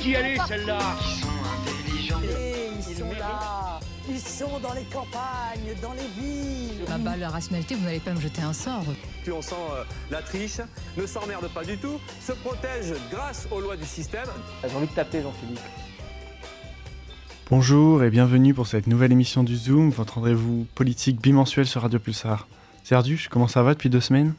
qui elle est celle-là Ils sont intelligents. Et ils sont là, ils sont dans les campagnes, dans les villes. Ah bah, la rationalité, vous n'allez pas me jeter un sort. Puis on sent euh, la triche, ne s'emmerde pas du tout, se protège grâce aux lois du système. J'ai envie de taper Jean-Philippe. Bonjour et bienvenue pour cette nouvelle émission du Zoom, votre rendez-vous politique bimensuel sur Radio Pulsar. Serduche, comment ça va depuis deux semaines?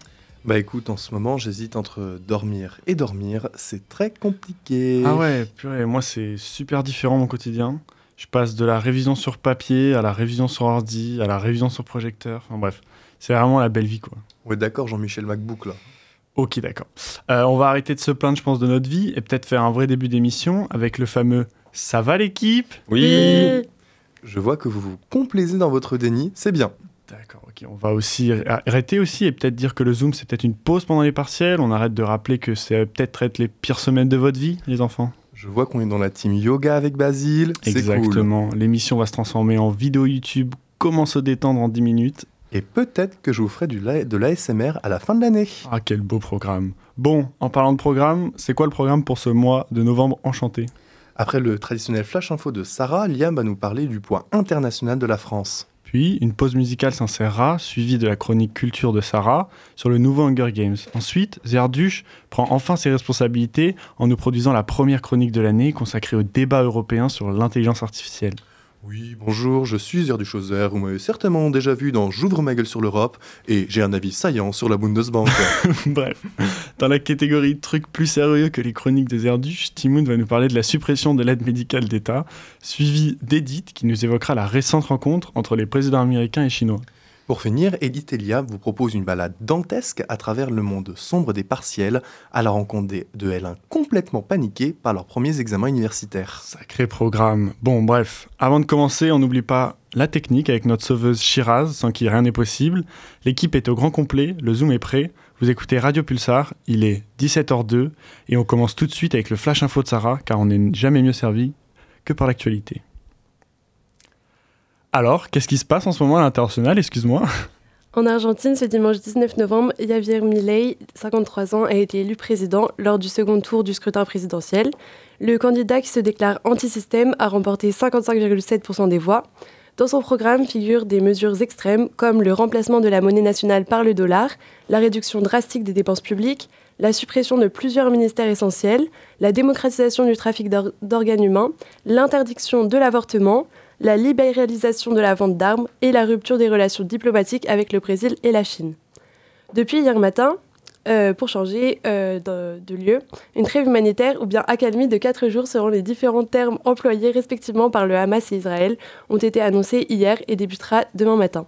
Bah écoute, en ce moment j'hésite entre dormir et dormir, c'est très compliqué. Ah ouais, purée, moi c'est super différent mon quotidien. Je passe de la révision sur papier à la révision sur ordi, à la révision sur projecteur, enfin bref, c'est vraiment la belle vie quoi. Ouais d'accord Jean-Michel MacBook là. Ok d'accord. Euh, on va arrêter de se plaindre je pense de notre vie et peut-être faire un vrai début d'émission avec le fameux « ça va l'équipe ?» Oui Je vois que vous vous complaisez dans votre déni, c'est bien. D'accord, ok. On va aussi arrêter aussi et peut-être dire que le Zoom c'est peut-être une pause pendant les partiels. On arrête de rappeler que c'est peut-être être les pires semaines de votre vie, les enfants. Je vois qu'on est dans la team yoga avec Basile. Exactement. L'émission va se transformer en vidéo YouTube. Comment se détendre en 10 minutes? Et peut-être que je vous ferai du de l'ASMR à la fin de l'année. Ah, quel beau programme. Bon, en parlant de programme, c'est quoi le programme pour ce mois de novembre enchanté? Après le traditionnel flash info de Sarah, Liam va nous parler du poids international de la France. Puis, une pause musicale s'insérera, suivie de la chronique culture de Sarah sur le nouveau Hunger Games. Ensuite, Zerduche prend enfin ses responsabilités en nous produisant la première chronique de l'année consacrée au débat européen sur l'intelligence artificielle. Oui, bonjour, je suis Erduschoser, vous m'avez certainement déjà vu dans J'ouvre ma gueule sur l'Europe, et j'ai un avis saillant sur la Bundesbank. Bref, dans la catégorie trucs plus sérieux que les chroniques de Zerduche, Timoun va nous parler de la suppression de l'aide médicale d'État, suivi d'Edith qui nous évoquera la récente rencontre entre les présidents américains et chinois. Pour finir, Edith Elia vous propose une balade dantesque à travers le monde sombre des partiels, à la rencontre de L1 complètement paniqués par leurs premiers examens universitaires. Sacré programme. Bon, bref, avant de commencer, on n'oublie pas la technique avec notre sauveuse Shiraz, sans qui rien n'est possible. L'équipe est au grand complet, le Zoom est prêt. Vous écoutez Radio Pulsar, il est 17h02 et on commence tout de suite avec le flash info de Sarah, car on n'est jamais mieux servi que par l'actualité. Alors, qu'est-ce qui se passe en ce moment à l'international Excuse-moi. En Argentine, ce dimanche 19 novembre, Javier Milei, 53 ans, a été élu président lors du second tour du scrutin présidentiel. Le candidat qui se déclare anti-système a remporté 55,7% des voix. Dans son programme figurent des mesures extrêmes comme le remplacement de la monnaie nationale par le dollar, la réduction drastique des dépenses publiques, la suppression de plusieurs ministères essentiels, la démocratisation du trafic d'or- d'organes humains, l'interdiction de l'avortement, la libéralisation de la vente d'armes et la rupture des relations diplomatiques avec le Brésil et la Chine. Depuis hier matin, euh, pour changer euh, de, lieu, une trêve humanitaire ou bien accalmie de 4 jours selon les différents termes employés respectivement par le Hamas et Israël ont été annoncés hier et débutera demain matin.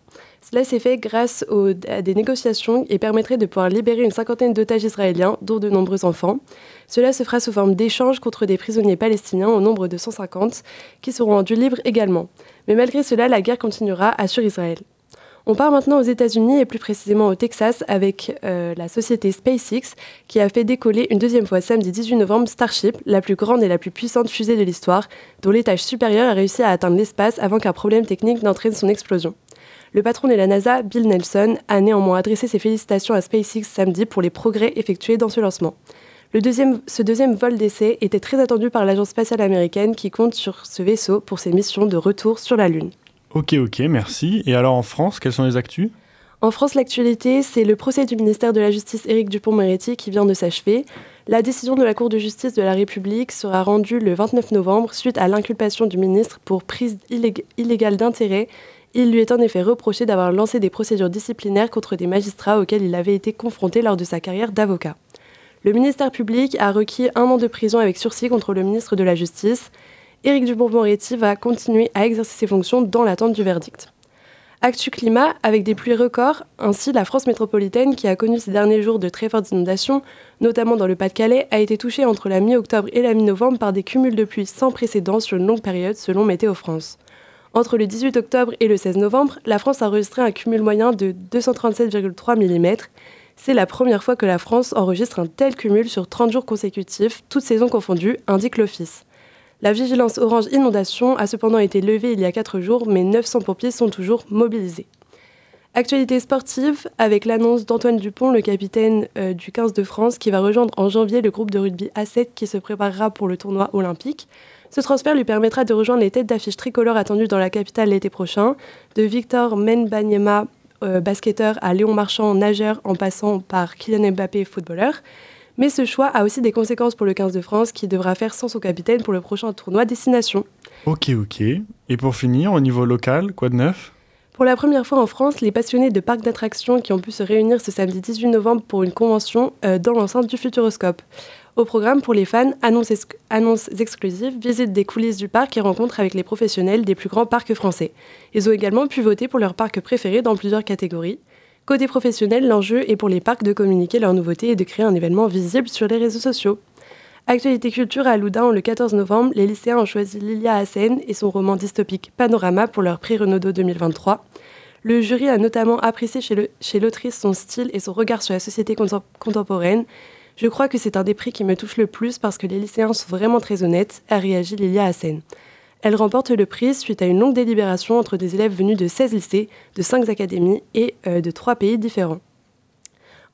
Cela s'est fait grâce à des négociations et permettrait de pouvoir libérer une cinquantaine d'otages israéliens, dont de nombreux enfants. Cela se fera sous forme d'échanges contre des prisonniers palestiniens au nombre de 150 qui seront rendus libres également. Mais malgré cela, la guerre continuera, assure Israël. On part maintenant aux États-Unis et plus précisément au Texas avec euh, la société SpaceX qui a fait décoller une deuxième fois samedi 18 novembre Starship, la plus grande et la plus puissante fusée de l'histoire, dont l'étage supérieur a réussi à atteindre l'espace avant qu'un problème technique n'entraîne son explosion. Le patron de la NASA, Bill Nelson, a néanmoins adressé ses félicitations à SpaceX samedi pour les progrès effectués dans ce lancement. Le deuxième, ce deuxième vol d'essai était très attendu par l'agence spatiale américaine qui compte sur ce vaisseau pour ses missions de retour sur la Lune. Ok, ok, merci. Et alors en France, quelles sont les actus? En France, l'actualité, c'est le procès du ministère de la Justice Éric Dupont-Moretti qui vient de s'achever. La décision de la Cour de justice de la République sera rendue le 29 novembre suite à l'inculpation du ministre pour prise illég- illégale d'intérêt. Il lui est en effet reproché d'avoir lancé des procédures disciplinaires contre des magistrats auxquels il avait été confronté lors de sa carrière d'avocat. Le ministère public a requis un an de prison avec sursis contre le ministre de la Justice. Éric Dupond-Moretti va continuer à exercer ses fonctions dans l'attente du verdict. Actu climat, avec des pluies records, ainsi la France métropolitaine, qui a connu ces derniers jours de très fortes inondations, notamment dans le Pas-de-Calais, a été touchée entre la mi-octobre et la mi-novembre par des cumuls de pluie sans précédent sur une longue période, selon Météo France. Entre le 18 octobre et le 16 novembre, la France a enregistré un cumul moyen de 237,3 mm. C'est la première fois que la France enregistre un tel cumul sur 30 jours consécutifs, toutes saisons confondues, indique l'Office. La vigilance orange inondation a cependant été levée il y a 4 jours, mais 900 pompiers sont toujours mobilisés. Actualité sportive, avec l'annonce d'Antoine Dupont, le capitaine euh, du 15 de France, qui va rejoindre en janvier le groupe de rugby A7 qui se préparera pour le tournoi olympique. Ce transfert lui permettra de rejoindre les têtes d'affiche tricolores attendues dans la capitale l'été prochain, de Victor Menbanyema, euh, basketteur, à Léon Marchand, nageur, en passant par Kylian Mbappé, footballeur. Mais ce choix a aussi des conséquences pour le 15 de France, qui devra faire sans son capitaine pour le prochain tournoi Destination. Ok, ok. Et pour finir, au niveau local, quoi de neuf? Pour la première fois en France, les passionnés de parcs d'attractions qui ont pu se réunir ce samedi 18 novembre pour une convention euh, dans l'enceinte du Futuroscope. Au programme pour les fans, annonces, exclusives, visites des coulisses du parc et rencontres avec les professionnels des plus grands parcs français. Ils ont également pu voter pour leur parc préféré dans plusieurs catégories. Côté professionnel, l'enjeu est pour les parcs de communiquer leurs nouveautés et de créer un événement visible sur les réseaux sociaux. Actualité culture à Loudun le 14 novembre, les lycéens ont choisi Lilia Hassen et son roman dystopique Panorama pour leur prix Renaudot 2023. Le jury a notamment apprécié chez l'autrice son style et son regard sur la société contemporaine. Je crois que c'est un des prix qui me touche le plus parce que les lycéens sont vraiment très honnêtes, a réagi Lilia Hassen. Elle remporte le prix suite à une longue délibération entre des élèves venus de 16 lycées, de 5 académies et euh, de 3 pays différents.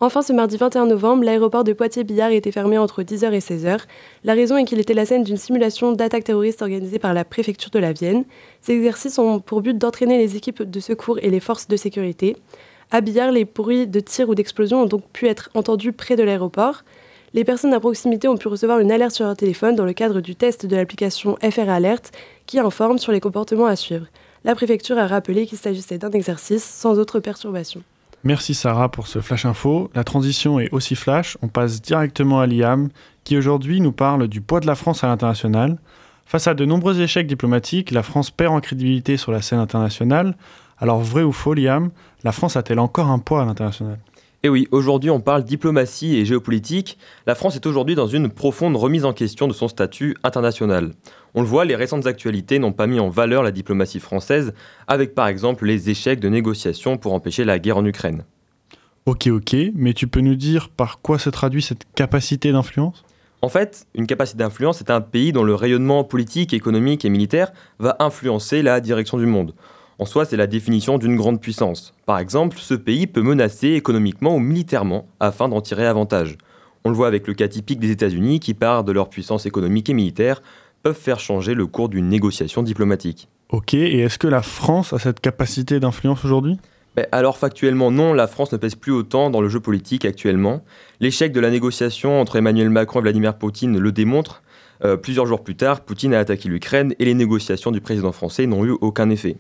Enfin, ce mardi 21 novembre, l'aéroport de Poitiers-Billard était fermé entre 10h et 16h. La raison est qu'il était la scène d'une simulation d'attaque terroriste organisée par la préfecture de la Vienne. Ces exercices ont pour but d'entraîner les équipes de secours et les forces de sécurité. À Billard, les bruits de tir ou d'explosion ont donc pu être entendus près de l'aéroport. Les personnes à proximité ont pu recevoir une alerte sur leur téléphone dans le cadre du test de l'application FR Alert qui informe sur les comportements à suivre. La préfecture a rappelé qu'il s'agissait d'un exercice sans autre perturbation. Merci Sarah pour ce flash info. La transition est aussi flash. On passe directement à Liam, qui aujourd'hui nous parle du poids de la France à l'international. Face à de nombreux échecs diplomatiques, la France perd en crédibilité sur la scène internationale. Alors vrai ou faux, Liam, la France a-t-elle encore un poids à l'international? Eh oui, aujourd'hui on parle diplomatie et géopolitique. La France est aujourd'hui dans une profonde remise en question de son statut international. On le voit, les récentes actualités n'ont pas mis en valeur la diplomatie française, avec par exemple les échecs de négociations pour empêcher la guerre en Ukraine. Ok, ok, mais tu peux nous dire par quoi se traduit cette capacité d'influence? En fait, une capacité d'influence est un pays dont le rayonnement politique, économique et militaire va influencer la direction du monde. En soi, c'est la définition d'une grande puissance. Par exemple, ce pays peut menacer économiquement ou militairement afin d'en tirer avantage. On le voit avec le cas typique des États-Unis qui, par de leur puissance économique et militaire, peuvent faire changer le cours d'une négociation diplomatique. Ok, et est-ce que la France a cette capacité d'influence aujourd'hui? Ben, alors factuellement non, la France ne pèse plus autant dans le jeu politique actuellement. L'échec de la négociation entre Emmanuel Macron et Vladimir Poutine le démontre. Euh, plusieurs jours plus tard, Poutine a attaqué l'Ukraine et les négociations du président français n'ont eu aucun effet.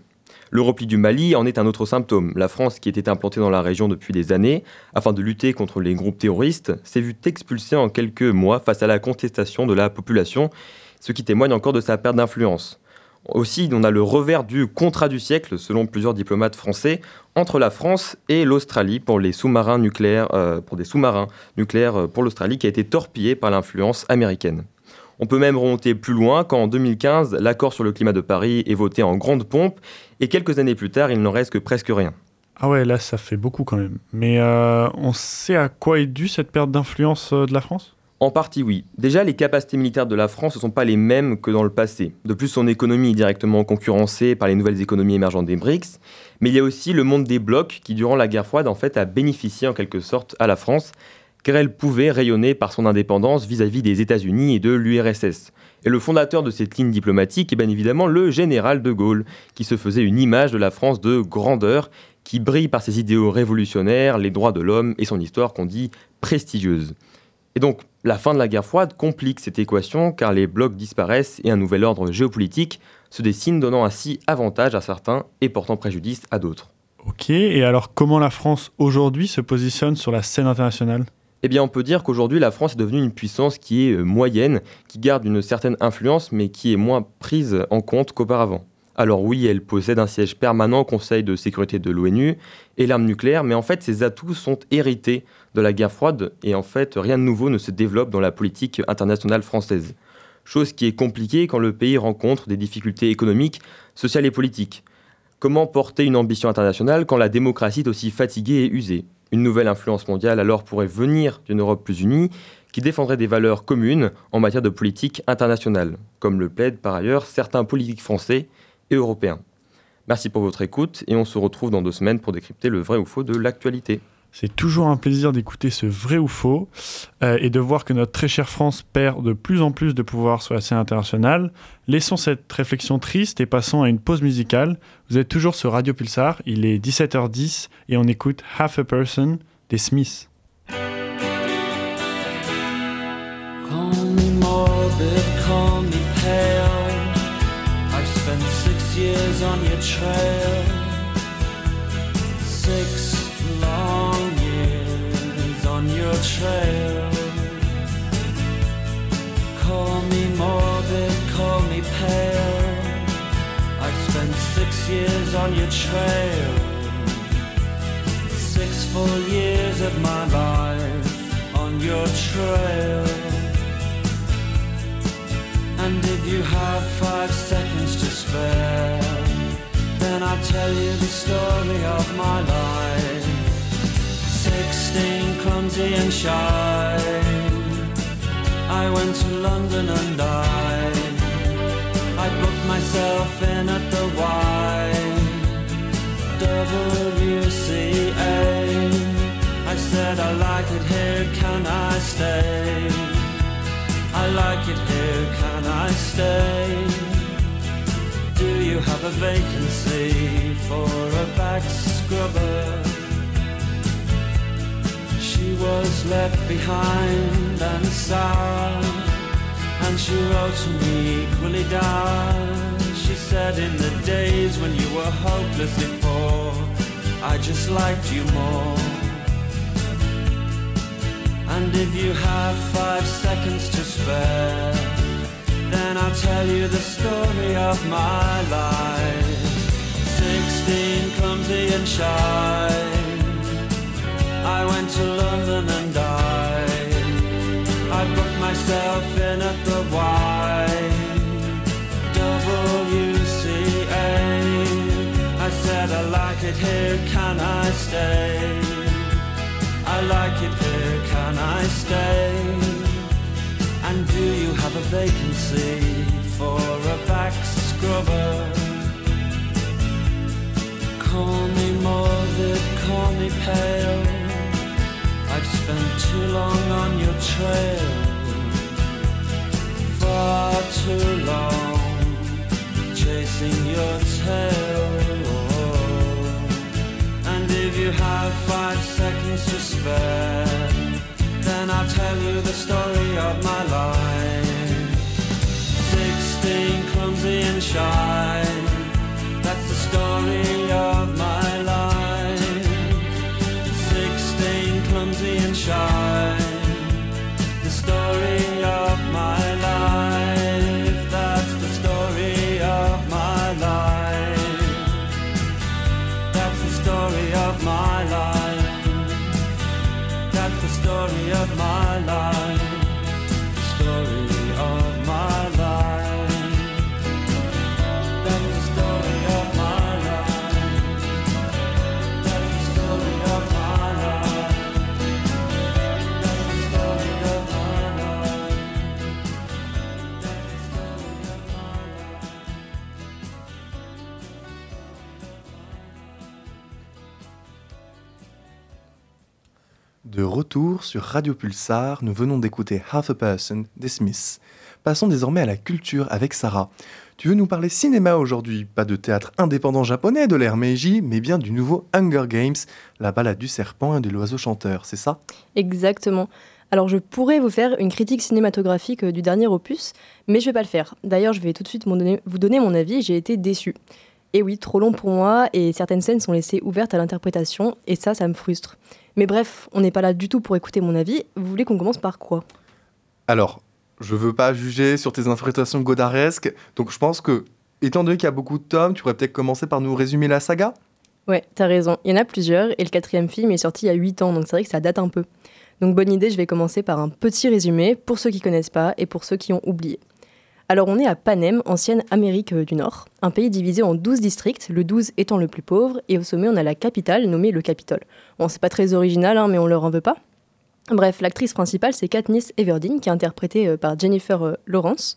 Le repli du Mali en est un autre symptôme. La France, qui était implantée dans la région depuis des années, afin de lutter contre les groupes terroristes, s'est vue expulsée en quelques mois face à la contestation de la population, ce qui témoigne encore de sa perte d'influence. Aussi, on a le revers du contrat du siècle, selon plusieurs diplomates français, entre la France et l'Australie pour euh, pour des sous-marins nucléaires euh, pour l'Australie, qui a été torpillé par l'influence américaine. On peut même remonter plus loin quand en 2015, l'accord sur le climat de Paris est voté en grande pompe et quelques années plus tard, il n'en reste que presque rien. Ah ouais, là ça fait beaucoup quand même. Mais euh, on sait à quoi est due cette perte d'influence euh, de la France? En partie oui. Déjà, les capacités militaires de la France ne sont pas les mêmes que dans le passé. De plus, son économie est directement concurrencée par les nouvelles économies émergentes des BRICS. Mais il y a aussi le monde des blocs qui, durant la guerre froide, en fait, a bénéficié en quelque sorte à la France car elle pouvait rayonner par son indépendance vis-à-vis des États-Unis et de l'URSS. Et le fondateur de cette ligne diplomatique est bien évidemment le général de Gaulle, qui se faisait une image de la France de grandeur, qui brille par ses idéaux révolutionnaires, les droits de l'homme et son histoire qu'on dit prestigieuse. Et donc, la fin de la guerre froide complique cette équation car les blocs disparaissent et un nouvel ordre géopolitique se dessine, donnant ainsi avantage à certains et portant préjudice à d'autres. Ok, et alors comment la France aujourd'hui se positionne sur la scène internationale? Eh bien, on peut dire qu'aujourd'hui, la France est devenue une puissance qui est euh, moyenne, qui garde une certaine influence, mais qui est moins prise en compte qu'auparavant. Alors oui, elle possède un siège permanent au Conseil de sécurité de l'ONU et l'arme nucléaire, mais en fait, ses atouts sont hérités de la guerre froide, et en fait, rien de nouveau ne se développe dans la politique internationale française. Chose qui est compliquée quand le pays rencontre des difficultés économiques, sociales et politiques. Comment porter une ambition internationale quand la démocratie est aussi fatiguée et usée? Une nouvelle influence mondiale alors pourrait venir d'une Europe plus unie qui défendrait des valeurs communes en matière de politique internationale, comme le plaident par ailleurs certains politiques français et européens. Merci pour votre écoute et on se retrouve dans deux semaines pour décrypter le vrai ou faux de l'actualité. C'est toujours un plaisir d'écouter ce vrai ou faux euh, et de voir que notre très chère France perd de plus en plus de pouvoir sur la scène internationale. Laissons cette réflexion triste et passons à une pause musicale. Vous êtes toujours sur Radio Pulsar, il est 17h10 et on écoute Half a Person des Smiths. Trail. Call me morbid, call me pale. I've spent six years on your trail. Six full years of my life on your trail. And if you have five seconds to spare, then I'll tell you the story of my life. Sixteen, clumsy and shy. I went to London and I, I booked myself in at the Y. WCA. I said I like it here, can I stay? I like it here, can I stay? Do you have a vacancy for a back scrubber? Was left behind and sad, and she wrote to me equally down. She said, In the days when you were hopelessly poor, I just liked you more. And if you have five seconds to spare, then I'll tell you the story of my life. Sixteen, clumsy and shy. I went to stay? I like it here, can I stay? And do you have a vacancy for a back scrubber? Call me morbid, call me pale. I've spent too long on your trail, far too long, chasing your tail. If you have five seconds to spare, then I'll tell you the story of my life. Sixteen, clumsy and shy, that's the story of my life. Sixteen, clumsy and shy, De retour sur Radio Pulsar, nous venons d'écouter Half a Person des Smiths. Passons désormais à la culture avec Sarah. Tu veux nous parler cinéma aujourd'hui, pas de théâtre indépendant japonais de l'ère Meiji, mais bien du nouveau Hunger Games, la balade du serpent et de l'oiseau chanteur, c'est ça? Exactement. Alors je pourrais vous faire une critique cinématographique euh, du dernier opus, mais je vais pas le faire. D'ailleurs, je vais tout de suite vous donner mon avis, j'ai été déçue. Et oui, trop long pour moi, et certaines scènes sont laissées ouvertes à l'interprétation, et ça, ça me frustre. Mais bref, on n'est pas là du tout pour écouter mon avis. Vous voulez qu'on commence par quoi? Alors, je veux pas juger sur tes interprétations godaresques, donc je pense que, étant donné qu'il y a beaucoup de tomes, tu pourrais peut-être commencer par nous résumer la saga? Ouais, t'as raison, il y en a plusieurs, et le quatrième film est sorti il y a 8 ans, donc c'est vrai que ça date un peu. Donc bonne idée, je vais commencer par un petit résumé pour ceux qui connaissent pas et pour ceux qui ont oublié. Alors on est à Panem, ancienne Amérique euh, du Nord, un pays divisé en 12 districts, le 12 étant le plus pauvre, et au sommet on a la capitale nommée le Capitole. Bon, c'est pas très original, hein, mais on leur en veut pas. Bref, l'actrice principale c'est Katniss Everdeen, qui est interprétée euh, par Jennifer euh, Lawrence.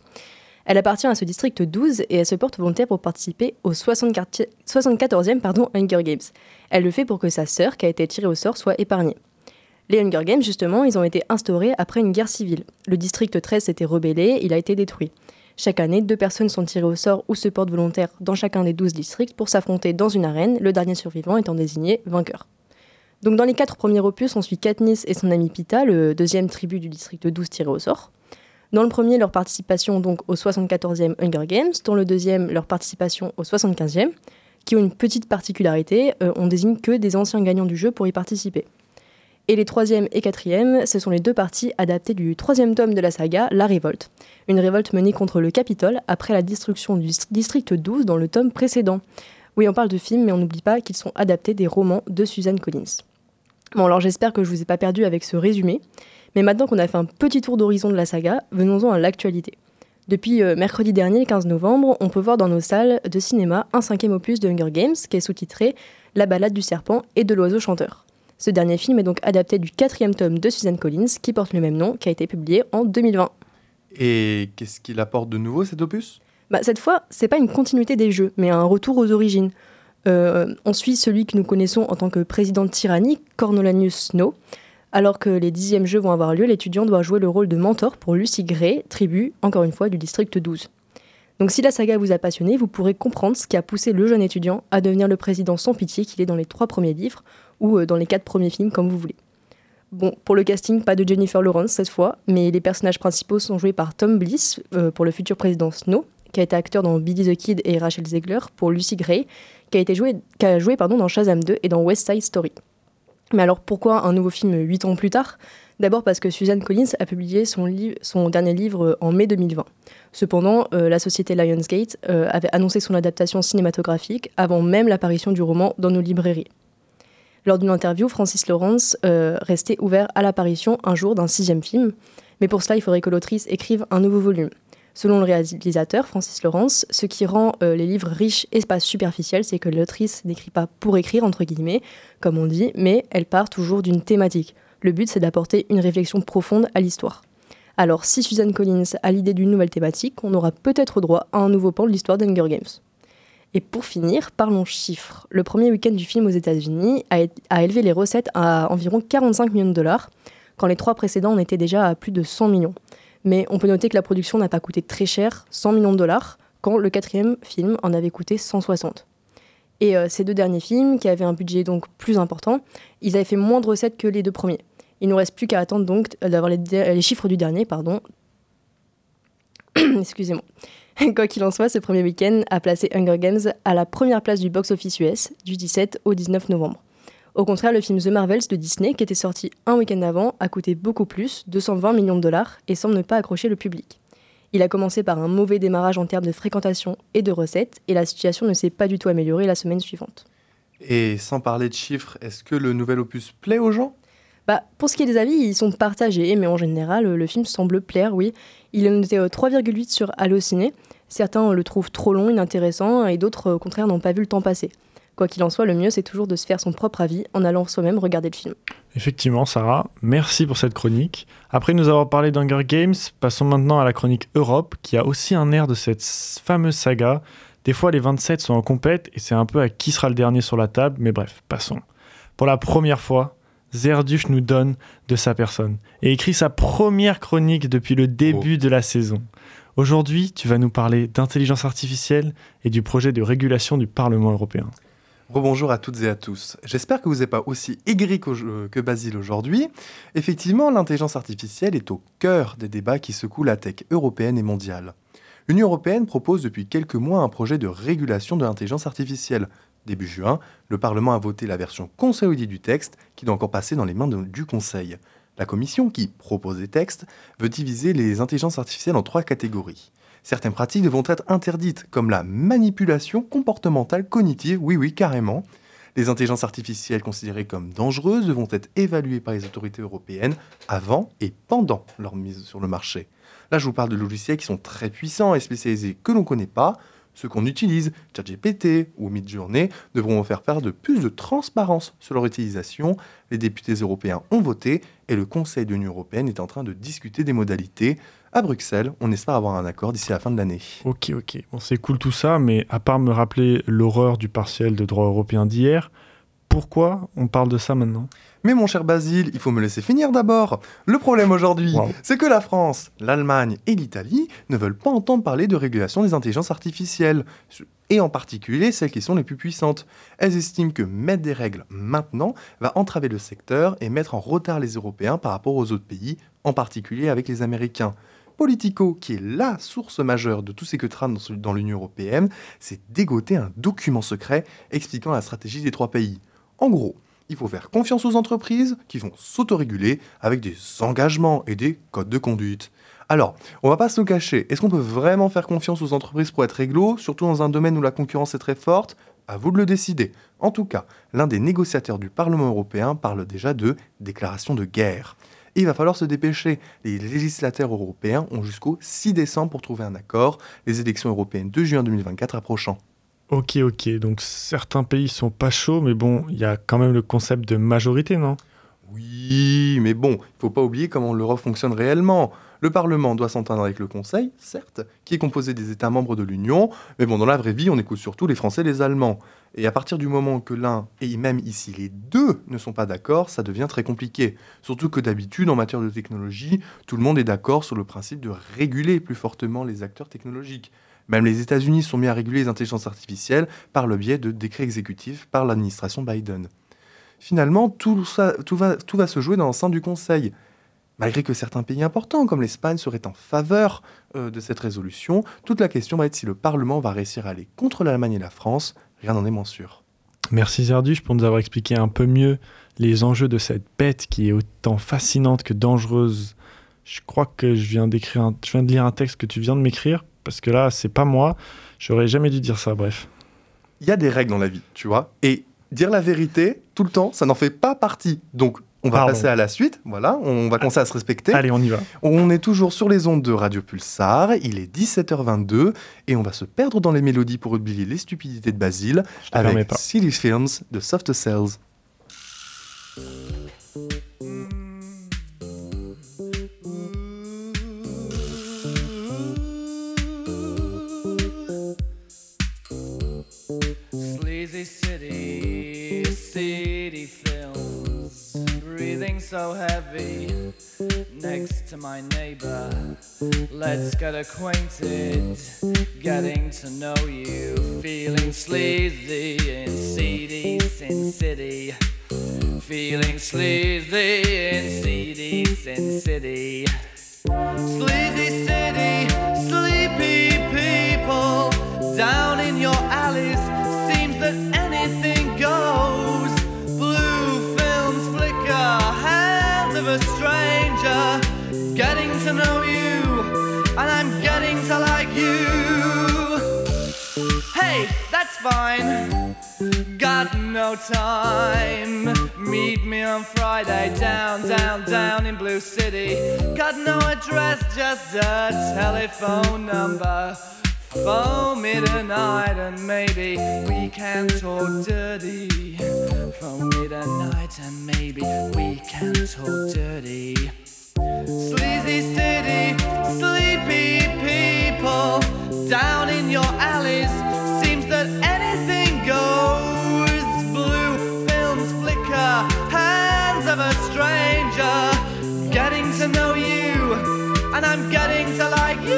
Elle appartient à ce district 12 et elle se porte volontaire pour participer au 74e pardon, Hunger Games. Elle le fait pour que sa sœur, qui a été tirée au sort, soit épargnée. Les Hunger Games, justement, ils ont été instaurés après une guerre civile. Le district 13 s'était rebellé, il a été détruit. Chaque année, deux personnes sont tirées au sort ou se portent volontaires dans chacun des 12 districts pour s'affronter dans une arène, le dernier survivant étant désigné vainqueur. Donc dans les quatre premiers opus, on suit Katniss et son ami Pita, le deuxième tribu du district 12 tiré au sort. Dans le premier, leur participation au 74e Hunger Games. Dans le deuxième, leur participation au 75e, qui ont une petite particularité, euh, on désigne que des anciens gagnants du jeu pour y participer. Et les troisième et quatrième, ce sont les deux parties adaptées du troisième tome de la saga, La Révolte. Une révolte menée contre le Capitole après la destruction du district 12 dans le tome précédent. Oui, on parle de films, mais on n'oublie pas qu'ils sont adaptés des romans de Suzanne Collins. Bon, alors j'espère que je vous ai pas perdu avec ce résumé. Mais maintenant qu'on a fait un petit tour d'horizon de la saga, venons-en à l'actualité. Depuis euh, mercredi dernier, 15 novembre, on peut voir dans nos salles de cinéma un cinquième opus de Hunger Games qui est sous-titré La balade du serpent et de l'oiseau chanteur. Ce dernier film est donc adapté du quatrième tome de Suzanne Collins qui porte le même nom, qui a été publié en 2020. Et qu'est-ce qu'il apporte de nouveau cet opus? Bah, Cette fois, c'est pas une continuité des jeux, mais un retour aux origines. Euh, on suit celui que nous connaissons en tant que président tyrannique, Cornelius Snow, alors que les dixièmes jeux vont avoir lieu, l'étudiant doit jouer le rôle de mentor pour Lucy Gray, tribu, encore une fois, du district 12. Donc si la saga vous a passionné, vous pourrez comprendre ce qui a poussé le jeune étudiant à devenir le président sans pitié qu'il est dans les trois premiers livres, ou euh, dans les quatre premiers films, comme vous voulez. Bon, pour le casting, pas de Jennifer Lawrence cette fois, mais les personnages principaux sont joués par Tom Bliss euh, pour le futur président Snow, qui a été acteur dans Billy the Kid et Rachel Zegler pour Lucy Gray, qui a, été joué, qui a joué pardon, dans Shazam 2 et dans West Side Story. Mais alors pourquoi un nouveau film 8 ans plus tard? D'abord parce que Suzanne Collins a publié son, dernier livre en mai 2020. Cependant, euh, la société Lionsgate euh, avait annoncé son adaptation cinématographique avant même l'apparition du roman dans nos librairies. Lors d'une interview, Francis Lawrence euh, restait ouvert à l'apparition un jour d'un sixième film, mais pour cela il faudrait que l'autrice écrive un nouveau volume. Selon le réalisateur Francis Lawrence, ce qui rend euh, les livres riches et pas superficiels, c'est que l'autrice n'écrit pas pour écrire, entre guillemets, comme on dit, mais elle part toujours d'une thématique. Le but, c'est d'apporter une réflexion profonde à l'histoire. Alors, si Suzanne Collins a l'idée d'une nouvelle thématique, on aura peut-être droit à un nouveau pan de l'histoire d'Hunger Games. Et pour finir, parlons chiffres. Le premier week-end du film aux États-Unis a, élevé les recettes à environ 45 millions de dollars, quand les trois précédents en étaient déjà à plus de 100 millions. Mais on peut noter que la production n'a pas coûté très cher, 100 millions de dollars, quand le quatrième film en avait coûté 160. Et euh, ces deux derniers films, qui avaient un budget donc plus important, ils avaient fait moins de recettes que les deux premiers. Il nous reste plus qu'à attendre donc d'avoir les, les, chiffres du dernier, pardon. Excusez-moi. Quoi qu'il en soit, ce premier week-end a placé Hunger Games à la première place du box-office US du 17 au 19 novembre. Au contraire, le film The Marvels de Disney, qui était sorti un week-end avant, a coûté beaucoup plus, 220 millions de dollars, et semble ne pas accrocher le public. Il a commencé par un mauvais démarrage en termes de fréquentation et de recettes, et la situation ne s'est pas du tout améliorée la semaine suivante. Et sans parler de chiffres, est-ce que le nouvel opus plaît aux gens? Bah, Pour ce qui est des avis, ils sont partagés, mais en général, le film semble plaire, oui. Il est noté 3,8 sur Allociné. Certains le trouvent trop long, inintéressant, et d'autres, au contraire, n'ont pas vu le temps passer. Quoi qu'il en soit, le mieux, c'est toujours de se faire son propre avis en allant soi-même regarder le film. Effectivement, Sarah, merci pour cette chronique. Après nous avoir parlé d'Hunger Games, passons maintenant à la chronique Europe, qui a aussi un air de cette fameuse saga. Des fois, les 27 sont en compète et c'est un peu à qui sera le dernier sur la table, mais bref, passons. Pour la première fois, Zerduf nous donne de sa personne et écrit sa première chronique depuis le début oh. de la saison. Aujourd'hui, tu vas nous parler d'intelligence artificielle et du projet de régulation du Parlement européen. Rebonjour à toutes et à tous. J'espère que vous n'êtes pas aussi aigri que Basile aujourd'hui. Effectivement, l'intelligence artificielle est au cœur des débats qui secouent la tech européenne et mondiale. L'Union européenne propose depuis quelques mois un projet de régulation de l'intelligence artificielle. Début juin, le Parlement a voté la version consolidée du texte qui doit encore passer dans les mains du Conseil. La Commission, qui propose des textes, veut diviser les intelligences artificielles en trois catégories. Certaines pratiques devront être interdites, comme la manipulation comportementale cognitive, oui oui carrément. Les intelligences artificielles considérées comme dangereuses devront être évaluées par les autorités européennes avant et pendant leur mise sur le marché. Là, je vous parle de logiciels qui sont très puissants et spécialisés que l'on ne connaît pas. Ceux qu'on utilise, ChatGPT ou Midjourney, devront faire part de plus de transparence sur leur utilisation. Les députés européens ont voté et le Conseil de l'Union européenne est en train de discuter des modalités À Bruxelles, on espère avoir un accord d'ici la fin de l'année. Ok, ok. Bon, c'est cool tout ça, mais à part me rappeler l'horreur du partiel de droit européen d'hier, pourquoi on parle de ça maintenant? Mais mon cher Basile, il faut me laisser finir d'abord. Le problème aujourd'hui, Wow. c'est que la France, l'Allemagne et l'Italie ne veulent pas entendre parler de régulation des intelligences artificielles, et en particulier celles qui sont les plus puissantes. Elles estiment que mettre des règles maintenant va entraver le secteur et mettre en retard les Européens par rapport aux autres pays, en particulier avec les Américains. Politico, qui est la source majeure de tous ces que dans l'Union européenne, s'est dégoté un document secret expliquant la stratégie des trois pays. En gros, il faut faire confiance aux entreprises qui vont s'autoréguler avec des engagements et des codes de conduite. Alors, on va pas se cacher, est-ce qu'on peut vraiment faire confiance aux entreprises pour être réglo, surtout dans un domaine où la concurrence est très forte? À vous de le décider. En tout cas, l'un des négociateurs du Parlement européen parle déjà de déclaration de guerre. Il va falloir se dépêcher. Les législateurs européens ont jusqu'au 6 décembre pour trouver un accord, les élections européennes de juin 2024 approchant. Ok, ok. Donc certains pays sont pas chauds, mais bon, il y a quand même le concept de majorité, non? Oui, mais bon, il faut pas oublier comment l'Europe fonctionne réellement. Le Parlement doit s'entendre avec le Conseil, certes, qui est composé des États membres de l'Union, mais bon, dans la vraie vie, on écoute surtout les Français et les Allemands. Et à partir du moment que l'un, et même ici les deux, ne sont pas d'accord, ça devient très compliqué. Surtout que d'habitude, en matière de technologie, tout le monde est d'accord sur le principe de réguler plus fortement les acteurs technologiques. Même les États-Unis sont mis à réguler les intelligences artificielles par le biais de décrets exécutifs par l'administration Biden. Finalement, tout, va, se jouer dans l'enceinte du Conseil. Malgré que certains pays importants, comme l'Espagne, seraient en faveur euh, de cette résolution, toute la question va être si le Parlement va réussir à aller contre l'Allemagne et la France. Rien n'en est moins sûr. Merci Zerduche pour nous avoir expliqué un peu mieux les enjeux de cette bête qui est autant fascinante que dangereuse. Je crois que je viens d'écrire, un- je viens de lire un texte que tu viens de m'écrire parce que là, c'est pas moi. J'aurais jamais dû dire ça. Bref. Il y a des règles dans la vie, tu vois, et dire la vérité tout le temps, ça n'en fait pas partie. Donc, on va Pardon. passer à la suite, voilà, on va commencer à se respecter. Allez, on y va. On est toujours sur les ondes de Radio Pulsar, il est 17h22 et on va se perdre dans les mélodies pour oublier les stupidités de Basile permets avec pas. Silly Films de Soft Cells. So heavy next to my neighbor. Let's get acquainted, getting to know you, feeling sleazy in seedy Sin City, feeling sleazy in seedy Sin City. Sleazy fine. Got no time. Meet me on Friday down, down, down in Blue City. Got no address, just a telephone number. Phone me tonight and maybe we can talk dirty. Phone me tonight and maybe we can talk dirty. Sleazy city, sleepy people down in your alleys. That anything goes. Blue films flicker, hands of a stranger. Getting to know you, and I'm getting to like you.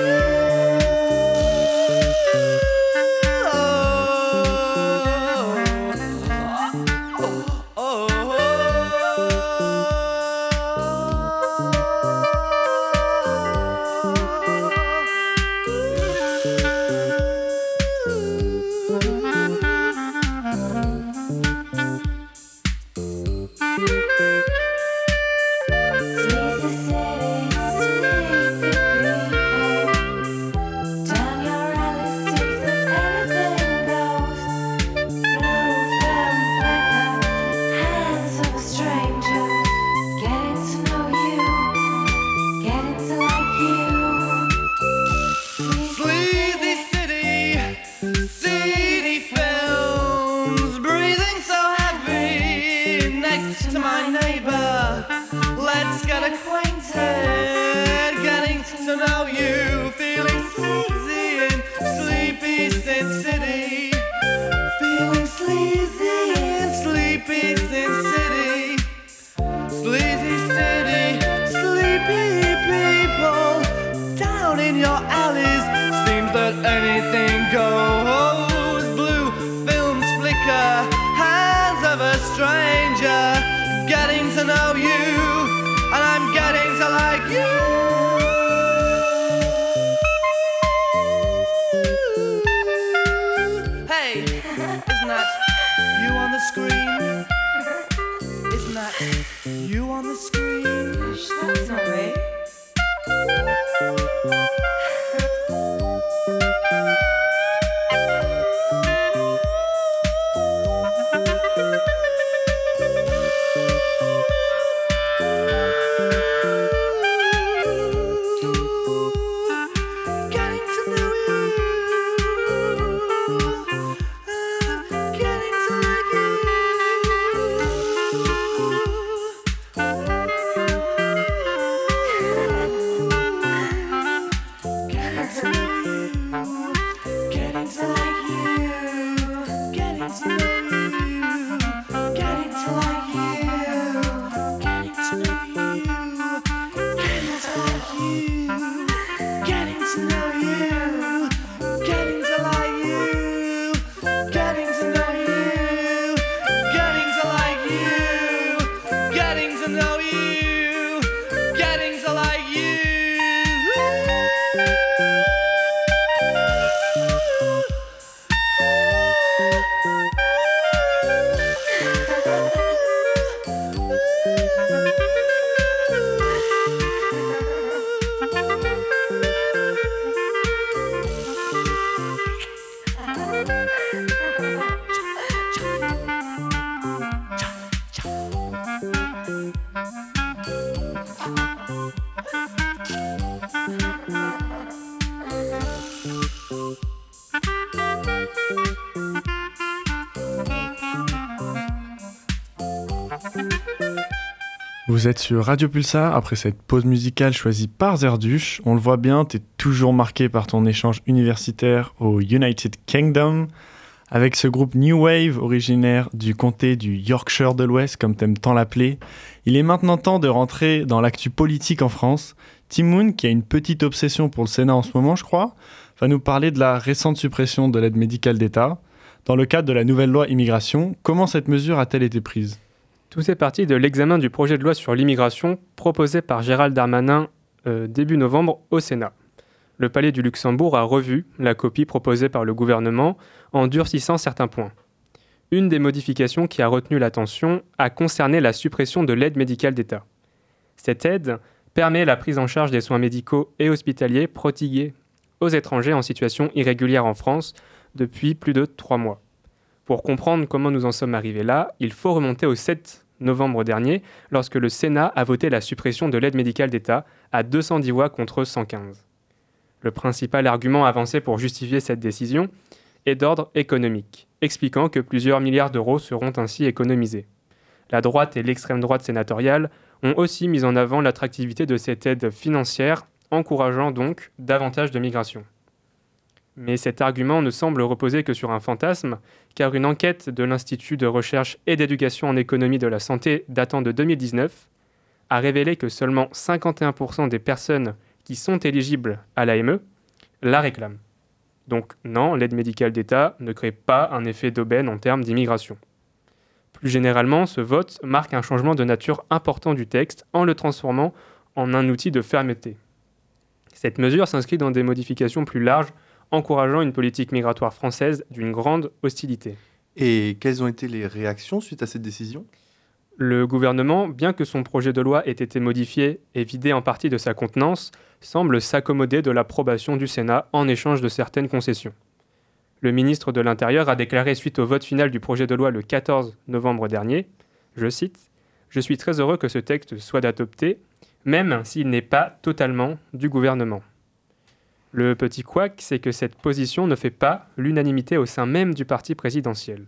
Vous êtes sur Radio Pulsar après cette pause musicale choisie par Zerduche. On le voit bien, tu es toujours marqué par ton échange universitaire au United Kingdom avec ce groupe New Wave originaire du comté du Yorkshire de l'Ouest, comme t'aimes tant l'appeler. Il est maintenant temps de rentrer dans l'actu politique en France. Timoun, qui a une petite obsession pour le Sénat en ce moment, je crois, va nous parler de la récente suppression de l'aide médicale d'État. Dans le cadre de la nouvelle loi immigration, comment cette mesure a-t-elle été prise? Tout est parti de l'examen du projet de loi sur l'immigration proposé par Gérald Darmanin euh, début novembre au Sénat. Le Palais du Luxembourg a revu la copie proposée par le gouvernement en durcissant certains points. Une des modifications qui a retenu l'attention a concerné la suppression de l'aide médicale d'État. Cette aide permet la prise en charge des soins médicaux et hospitaliers prodigués aux étrangers en situation irrégulière en France depuis plus de trois mois. Pour comprendre comment nous en sommes arrivés là, il faut remonter au 7 novembre dernier, lorsque le Sénat a voté la suppression de l'aide médicale d'État à 210 voix contre 115. Le principal argument avancé pour justifier cette décision est d'ordre économique, expliquant que plusieurs milliards d'euros seront ainsi économisés. La droite et l'extrême droite sénatoriale ont aussi mis en avant l'attractivité de cette aide financière, encourageant donc davantage de migration. Mais cet argument ne semble reposer que sur un fantasme, car une enquête de l'Institut de recherche et d'éducation en économie de la santé datant de 2019 a révélé que seulement 51% des personnes qui sont éligibles à l'AME la réclament. Donc non, l'aide médicale d'État ne crée pas un effet d'aubaine en termes d'immigration. Plus généralement, ce vote marque un changement de nature important du texte en le transformant en un outil de fermeté. Cette mesure s'inscrit dans des modifications plus larges encourageant une politique migratoire française d'une grande hostilité. Et quelles ont été les réactions suite à cette décision? Le gouvernement, bien que son projet de loi ait été modifié et vidé en partie de sa contenance, semble s'accommoder de l'approbation du Sénat en échange de certaines concessions. Le ministre de l'Intérieur a déclaré suite au vote final du projet de loi le 14 novembre dernier, je cite, Je suis très heureux que ce texte soit adopté, même s'il n'est pas totalement du gouvernement. Le petit couac, c'est que cette position ne fait pas l'unanimité au sein même du parti présidentiel.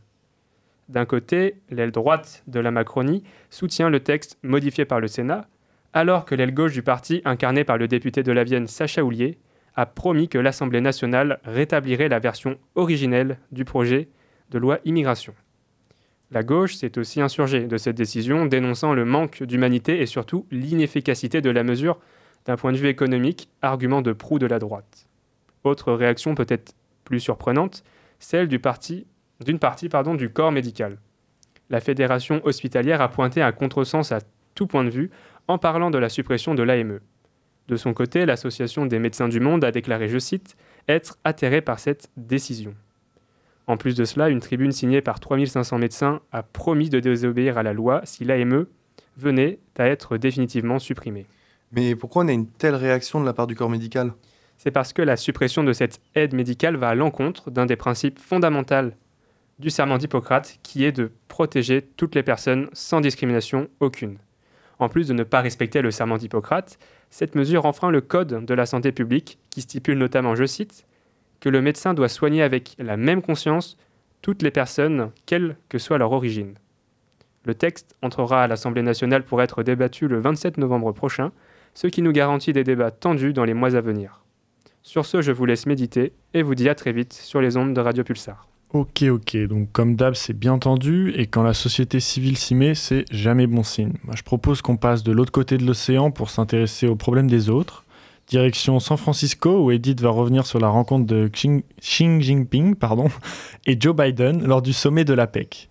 D'un côté, l'aile droite de la Macronie soutient le texte modifié par le Sénat, alors que l'aile gauche du parti, incarnée par le député de la Vienne Sacha Houlier, a promis que l'Assemblée nationale rétablirait la version originelle du projet de loi immigration. La gauche s'est aussi insurgée de cette décision, dénonçant le manque d'humanité et surtout l'inefficacité de la mesure d'un point de vue économique, argument de proue de la droite. Autre réaction peut-être plus surprenante, celle d'une partie du corps médical. La fédération hospitalière a pointé un contresens à tout point de vue en parlant de la suppression de l'AME. De son côté, l'Association des médecins du monde a déclaré, je cite, être atterrée par cette décision. En plus de cela, une tribune signée par 3500 médecins a promis de désobéir à la loi si l'AME venait à être définitivement supprimée. Mais pourquoi on a une telle réaction de la part du corps médical? C'est parce que la suppression de cette aide médicale va à l'encontre d'un des principes fondamentaux du serment d'Hippocrate, qui est de protéger toutes les personnes sans discrimination aucune. En plus de ne pas respecter le serment d'Hippocrate, cette mesure enfreint le Code de la santé publique, qui stipule notamment, je cite, que le médecin doit soigner avec la même conscience toutes les personnes, quelle que soit leur origine. Le texte entrera à l'Assemblée nationale pour être débattu le 27 novembre prochain, ce qui nous garantit des débats tendus dans les mois à venir. Sur ce, je vous laisse méditer et vous dis à très vite sur les ondes de Radio Pulsar. Ok, ok. Donc, comme d'hab, c'est bien entendu. Et quand la société civile s'y met, c'est jamais bon signe. Moi, je propose qu'on passe de l'autre côté de l'océan pour s'intéresser aux problèmes des autres. Direction San Francisco, où Edith va revenir sur la rencontre de Xi, Jinping et Joe Biden lors du sommet de l'APEC.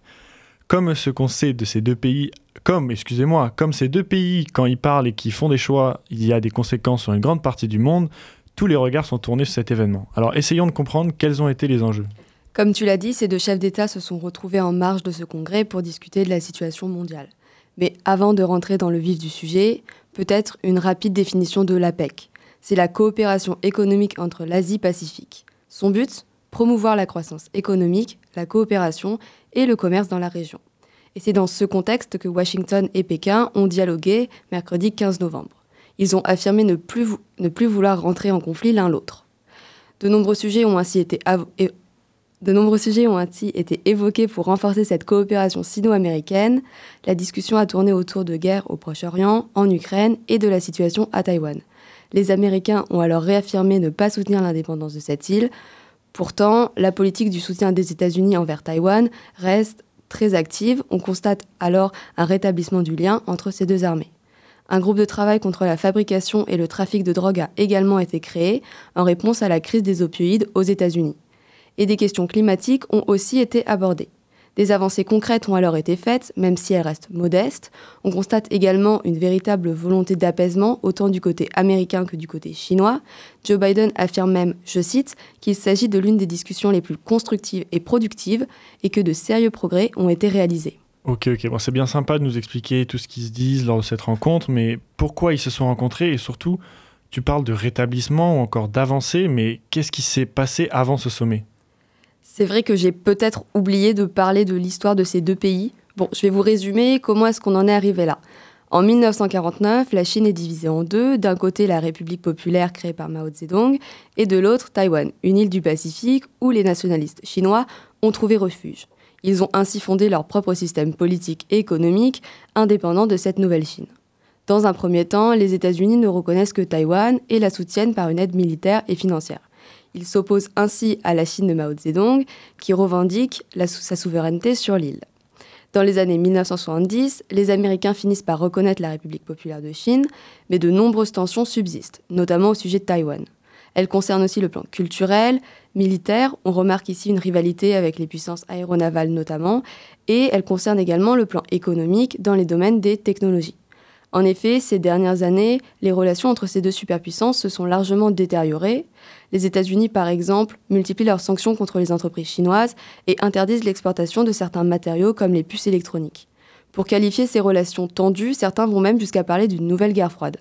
Comme ce qu'on sait de ces deux pays, comme, excusez-moi, comme ces deux pays, quand ils parlent et qu'ils font des choix, il y a des conséquences sur une grande partie du monde, tous les regards sont tournés sur cet événement. Alors, essayons de comprendre quels ont été les enjeux. Comme tu l'as dit, ces deux chefs d'État se sont retrouvés en marge de ce congrès pour discuter de la situation mondiale. Mais avant de rentrer dans le vif du sujet, peut-être une rapide définition de l'APEC. C'est la coopération économique entre l'Asie-Pacifique. Son but? Promouvoir la croissance économique, la coopération et le commerce dans la région. Et c'est dans ce contexte que Washington et Pékin ont dialogué mercredi 15 novembre. Ils ont affirmé ne plus, vouloir rentrer en conflit l'un l'autre. De nombreux sujets ont ainsi été de nombreux sujets ont ainsi été évoqués pour renforcer cette coopération sino-américaine. La discussion a tourné autour de guerres au Proche-Orient, en Ukraine et de la situation à Taïwan. Les Américains ont alors réaffirmé ne pas soutenir l'indépendance de cette île. Pourtant, la politique du soutien des États-Unis envers Taïwan reste très active. On constate alors un rétablissement du lien entre ces deux armées. Un groupe de travail contre la fabrication et le trafic de drogue a également été créé en réponse à la crise des opioïdes aux États-Unis et des questions climatiques ont aussi été abordées. Des avancées concrètes ont alors été faites, même si elles restent modestes. On constate également une véritable volonté d'apaisement, autant du côté américain que du côté chinois. Joe Biden affirme même, je cite, qu'il s'agit de l'une des discussions les plus constructives et productives et que de sérieux progrès ont été réalisés. Ok, ok, bon, c'est bien sympa de nous expliquer tout ce qui se disent lors de cette rencontre, mais pourquoi ils se sont rencontrés et surtout, tu parles de rétablissement ou encore d'avancée, mais qu'est-ce qui s'est passé avant ce sommet? C'est vrai que j'ai peut-être oublié de parler de l'histoire de ces deux pays. Bon, je vais vous résumer comment est-ce qu'on en est arrivé là. En 1949, la Chine est divisée en deux. D'un côté, la République populaire créée par Mao Zedong, et de l'autre, Taïwan, une île du Pacifique où les nationalistes chinois ont trouvé refuge. Ils ont ainsi fondé leur propre système politique et économique indépendant de cette nouvelle Chine. Dans un premier temps, les États-Unis ne reconnaissent que Taïwan et la soutiennent par une aide militaire et financière. Il s'oppose ainsi à la Chine de Mao Zedong, qui revendique sa souveraineté sur l'île. Dans les années 1970, les Américains finissent par reconnaître la République populaire de Chine, mais de nombreuses tensions subsistent, notamment au sujet de Taïwan. Elles concernent aussi le plan culturel, militaire, on remarque ici une rivalité avec les puissances aéronavales notamment, et elles concernent également le plan économique dans les domaines des technologies. En effet, ces dernières années, les relations entre ces deux superpuissances se sont largement détériorées. Les États-Unis, par exemple, multiplient leurs sanctions contre les entreprises chinoises et interdisent l'exportation de certains matériaux comme les puces électroniques. Pour qualifier ces relations tendues, certains vont même jusqu'à parler d'une nouvelle guerre froide.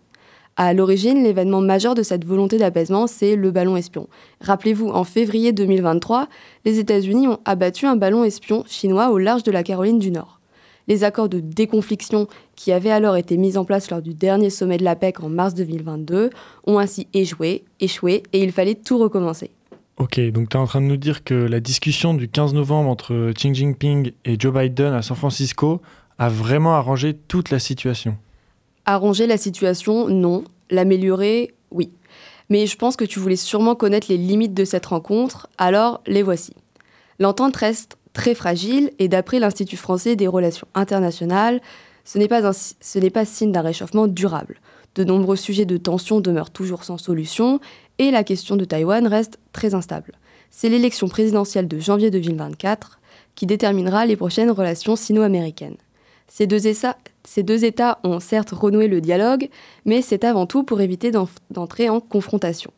À l'origine, l'événement majeur de cette volonté d'apaisement, c'est le ballon espion. Rappelez-vous, en février 2023, les États-Unis ont abattu un ballon espion chinois au large de la Caroline du Nord. Les accords de déconfliction qui avaient alors été mis en place lors du dernier sommet de la PEC en mars 2022 ont ainsi échoué, échoué et il fallait tout recommencer. Ok, donc tu es en train de nous dire que la discussion du 15 novembre entre Xi Jinping et Joe Biden à San Francisco a vraiment arrangé toute la situation Arranger la situation, non. L'améliorer, oui. Mais je pense que tu voulais sûrement connaître les limites de cette rencontre, alors les voici. L'entente reste très fragile et d'après l'Institut français des relations internationales, ce n'est pas, signe d'un réchauffement durable. De nombreux sujets de tension demeurent toujours sans solution et la question de Taïwan reste très instable. C'est l'élection présidentielle de janvier 2024 qui déterminera les prochaines relations sino-américaines. Ces deux États ont certes renoué le dialogue, mais c'est avant tout pour éviter d'entrer en confrontation.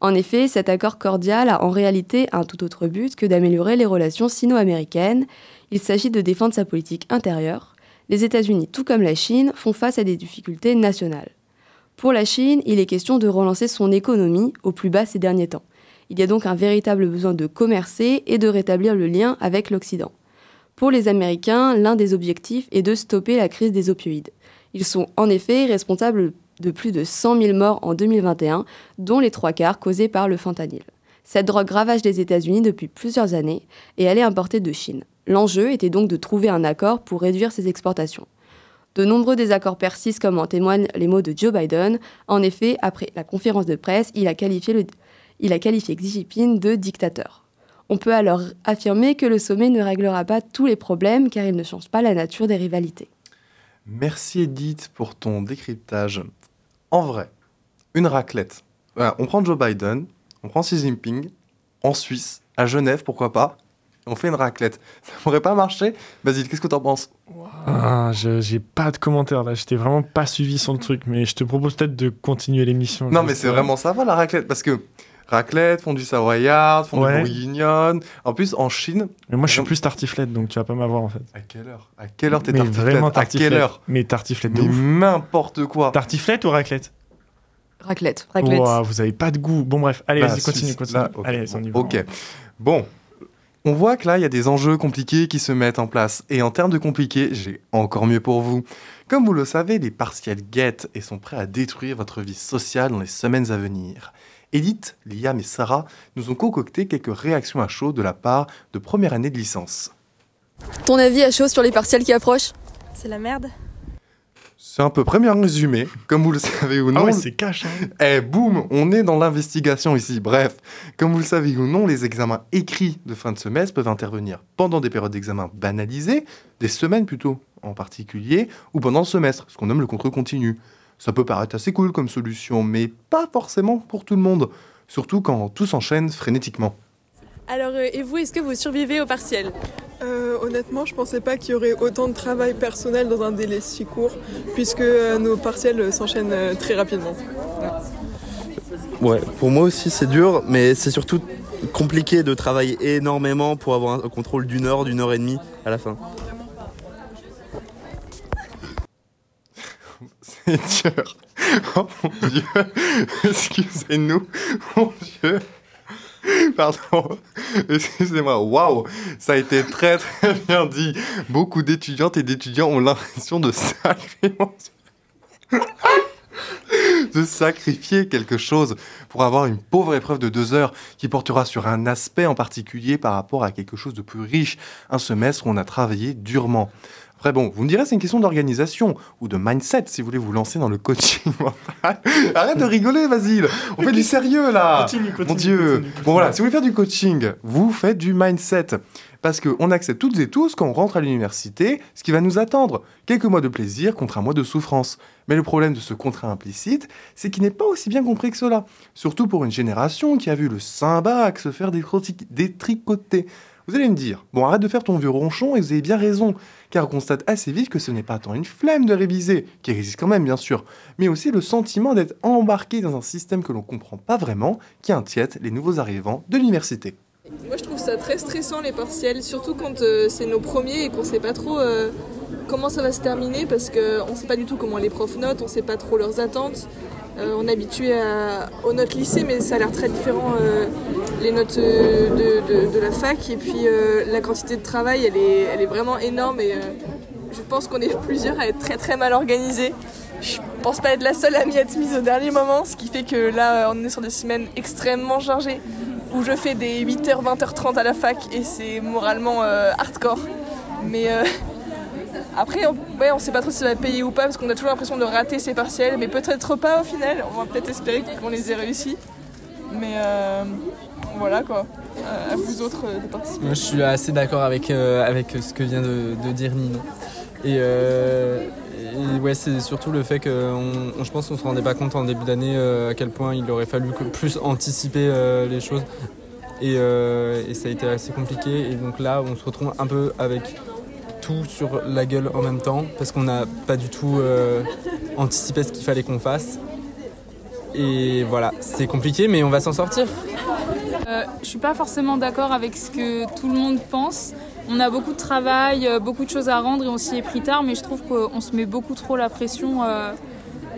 En effet, cet accord cordial a en réalité un tout autre but que d'améliorer les relations sino-américaines. Il s'agit de défendre sa politique intérieure. Les États-Unis, tout comme la Chine, font face à des difficultés nationales. Pour la Chine, il est question de relancer son économie au plus bas ces derniers temps. Il y a donc un véritable besoin de commercer et de rétablir le lien avec l'Occident. Pour les Américains, l'un des objectifs est de stopper la crise des opioïdes. Ils sont en effet responsables de plus de 100 000 morts en 2021, dont les trois quarts causés par le fentanyl. Cette drogue ravage les États-Unis depuis plusieurs années et elle est importée de Chine. L'enjeu était donc de trouver un accord pour réduire ses exportations. De nombreux désaccords persistent comme en témoignent les mots de Joe Biden. En effet, après la conférence de presse, il a qualifié, Xi Jinping de dictateur. On peut alors affirmer que le sommet ne réglera pas tous les problèmes car il ne change pas la nature des rivalités. Merci Edith pour ton décryptage. En vrai, une raclette. On prend Joe Biden, on prend Xi Jinping, en Suisse, à Genève, pourquoi pas, on fait une raclette. Ça pourrait pas marcher Basile, qu'est-ce que t'en penses? Ah, je- j'ai pas de commentaires là, j'étais vraiment pas suivi sur le truc, mais je te propose peut-être de continuer l'émission. Non, mais c'est vraiment ça va la raclette, parce que raclette, fondue savoyarde, fondue Ouais. bourguignonne. En plus, en Chine. Mais moi je suis plus tartiflette, donc tu vas pas m'avoir en fait. À quelle heure? À quelle heure t'es Mais tartiflette? vraiment À tartiflette. quelle heure? Mais tartiflette de Mais n'importe quoi. Tartiflette ou raclette? Raclette. Ouah, vous avez pas de goût. Bon bref, allez, Bah, vas-y, continue, continue. là, Allez, on y va. Ok. Bon. On voit que là, il y a des enjeux compliqués qui se mettent en place. Et en termes de compliqués, j'ai encore mieux pour vous. Comme vous le savez, les partiels guettent et sont prêts à détruire votre vie sociale dans les semaines à venir. Edith, Liam et Sarah nous ont concocté quelques réactions à chaud de la part de première année de licence. Ton avis à chaud sur les partiels qui approchent? C'est la merde. C'est un peu près bien résumé, comme vous le savez ou non. Ah ouais, c'est cash. Hein. Eh boum, on est dans l'investigation ici. Bref, comme vous le savez ou non, les examens écrits de fin de semestre peuvent intervenir pendant des périodes d'examen banalisées, des semaines plutôt en particulier, ou pendant le semestre, ce qu'on nomme le contrôle continu. Ça peut paraître assez cool comme solution, mais pas forcément pour tout le monde, surtout quand tout s'enchaîne frénétiquement. Alors, euh, et vous, est-ce que vous survivez au partiel? Euh, honnêtement, je pensais pas qu'il y aurait autant de travail personnel dans un délai si court, puisque euh, nos partiels euh, s'enchaînent euh, très rapidement. Ouais, pour moi aussi c'est dur, mais c'est surtout compliqué de travailler énormément pour avoir un contrôle d'une heure, d'une heure et demie à la fin. C'est dur. Oh mon dieu. Excusez-nous. Mon dieu. Pardon. Excusez-moi. Waouh. Ça a été très très bien dit. Beaucoup d'étudiantes et d'étudiants ont l'impression de sacrifier. de sacrifier quelque chose pour avoir une pauvre épreuve de deux heures qui portera sur un aspect en particulier par rapport à quelque chose de plus riche, un semestre où on a travaillé durement. Après bon, vous me direz c'est une question d'organisation ou de mindset si vous voulez vous lancer dans le coaching mental. Arrête de rigoler Basile, on fait du sérieux là. Continue, continue, Mon Dieu. continue. Bon voilà, si vous voulez faire du coaching, vous faites du mindset. Parce qu'on accepte toutes et tous, quand on rentre à l'université, ce qui va nous attendre. Quelques mois de plaisir contre un mois de souffrance. Mais le problème de ce contrat implicite, c'est qu'il n'est pas aussi bien compris que cela. Surtout pour une génération qui a vu le Saint-Bac se faire détricoter. Vous allez me dire, bon arrête de faire ton vieux ronchon et vous avez bien raison, car on constate assez vite que ce n'est pas tant une flemme de réviser, qui existe quand même bien sûr, mais aussi le sentiment d'être embarqué dans un système que l'on comprend pas vraiment, qui inquiète les nouveaux arrivants de l'université. Moi, je trouve ça très stressant les partiels, surtout quand euh, c'est nos premiers et qu'on sait pas trop euh, comment ça va se terminer, parce qu'on sait pas du tout comment les profs notent, on sait pas trop leurs attentes. Euh, on est habitué aux notes lycée, mais ça a l'air très différent euh, les notes euh, de, la fac. Et puis la quantité de travail, elle est, vraiment énorme. Et je pense qu'on est plusieurs à être très très mal organisés. Je pense pas être la seule à m'y être mise au dernier moment, ce qui fait que là, on est sur des semaines extrêmement chargées où je fais des 8h, 20h30 à la fac et c'est moralement hardcore. Mais après, on, on sait pas trop si ça va payer ou pas parce qu'on a toujours l'impression de rater ses partiels, mais peut-être pas au final. On va peut-être espérer qu'on les ait réussis. Mais euh, voilà quoi. Euh, à vous autres euh, de participer. Moi, je suis assez d'accord avec, avec ce que vient de, dire Nino. Et, ouais, c'est surtout le fait que je pense qu'on se rendait pas compte en début d'année à quel point il aurait fallu plus anticiper les choses. Et ça a été assez compliqué. Et donc là, on se retrouve un peu avec sur la gueule en même temps parce qu'on n'a pas du tout euh, anticipé ce qu'il fallait qu'on fasse. Et voilà, c'est compliqué, mais on va s'en sortir. Euh, je suis pas forcément d'accord avec ce que tout le monde pense. on a beaucoup de travail, euh, beaucoup de choses à rendre et on s'y est pris tard, mais je trouve qu'on se met beaucoup trop la pression.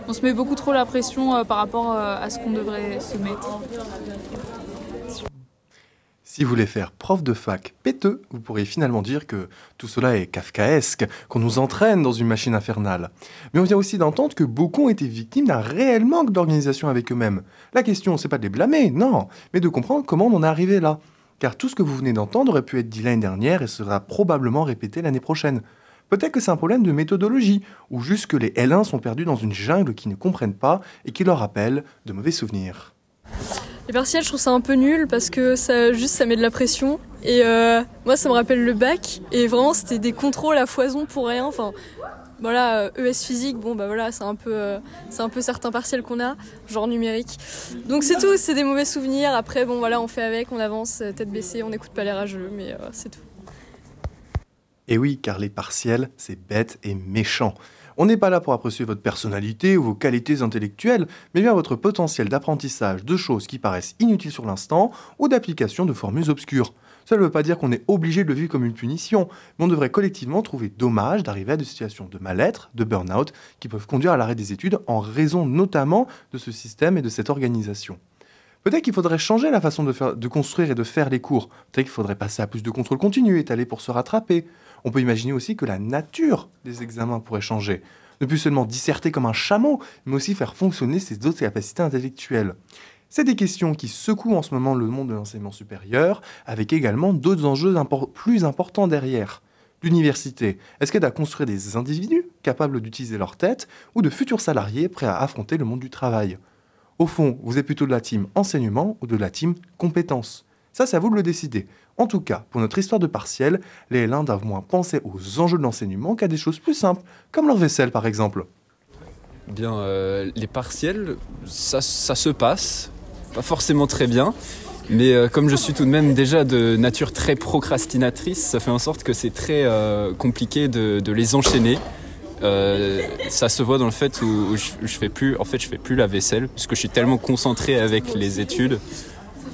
on se met beaucoup trop la pression par rapport à ce qu'on devrait se mettre. Si vous voulez faire prof de fac péteux, vous pourriez finalement dire que tout cela est kafkaesque, qu'on nous entraîne dans une machine infernale. Mais on vient aussi d'entendre que beaucoup ont été victimes d'un réel manque d'organisation avec eux-mêmes. La question, c'est pas de les blâmer, non, mais de comprendre comment on en est arrivé là. Car tout ce que vous venez d'entendre aurait pu être dit l'année dernière et sera probablement répété l'année prochaine. Peut-être que c'est un problème de méthodologie, ou juste que les L1 sont perdus dans une jungle qu'ils ne comprennent pas et qui leur rappelle de mauvais souvenirs. Les partiels, je trouve ça un peu nul parce que ça juste ça met de la pression. Et euh, moi, ça me rappelle le bac. Et vraiment, c'était des contrôles à foison pour rien. Enfin, voilà, euh, ES physique, bon bah voilà, c'est un peu, euh, c'est un peu certains partiels qu'on a, genre numérique. Donc c'est tout, c'est des mauvais souvenirs. Après, bon voilà, on fait avec, on avance, tête baissée, on n'écoute pas les rageux, mais c'est tout. Et oui, car les partiels, c'est bête et méchant. On n'est pas là pour apprécier votre personnalité ou vos qualités intellectuelles, mais bien votre potentiel d'apprentissage de choses qui paraissent inutiles sur l'instant ou d'application de formules obscures. Cela ne veut pas dire qu'on est obligé de le vivre comme une punition, mais on devrait collectivement trouver dommage d'arriver à des situations de mal-être, de burn-out, qui peuvent conduire à l'arrêt des études en raison notamment de ce système et de cette organisation. Peut-être qu'il faudrait changer la façon de, construire et de faire les cours. Peut-être qu'il faudrait passer à plus de contrôle continu, étalé pour se rattraper. On peut imaginer aussi que la nature des examens pourrait changer. Ne plus seulement disserter comme un chameau, mais aussi faire fonctionner ses autres capacités intellectuelles. C'est des questions qui secouent en ce moment le monde de l'enseignement supérieur, avec également d'autres enjeux plus importants derrière. L'université, est-ce qu'elle a construire des individus capables d'utiliser leur tête ou de futurs salariés prêts à affronter le monde du travail? Au fond, vous êtes plutôt de la team enseignement ou de la team compétences? Ça, c'est à vous de le décider. En tout cas, pour notre histoire de partiel, les L1 doivent moins penser aux enjeux de l'enseignement qu'à des choses plus simples, comme leur vaisselle par exemple. Bien, euh, les partiels, ça, se passe, pas forcément très bien, mais euh, comme je suis tout de même déjà de nature très procrastinatrice, ça fait en sorte que c'est très euh, compliqué de, les enchaîner. Ça se voit dans le fait où, où je, je fais plus, en fait, je fais plus la vaisselle parce que je suis tellement concentré avec les études.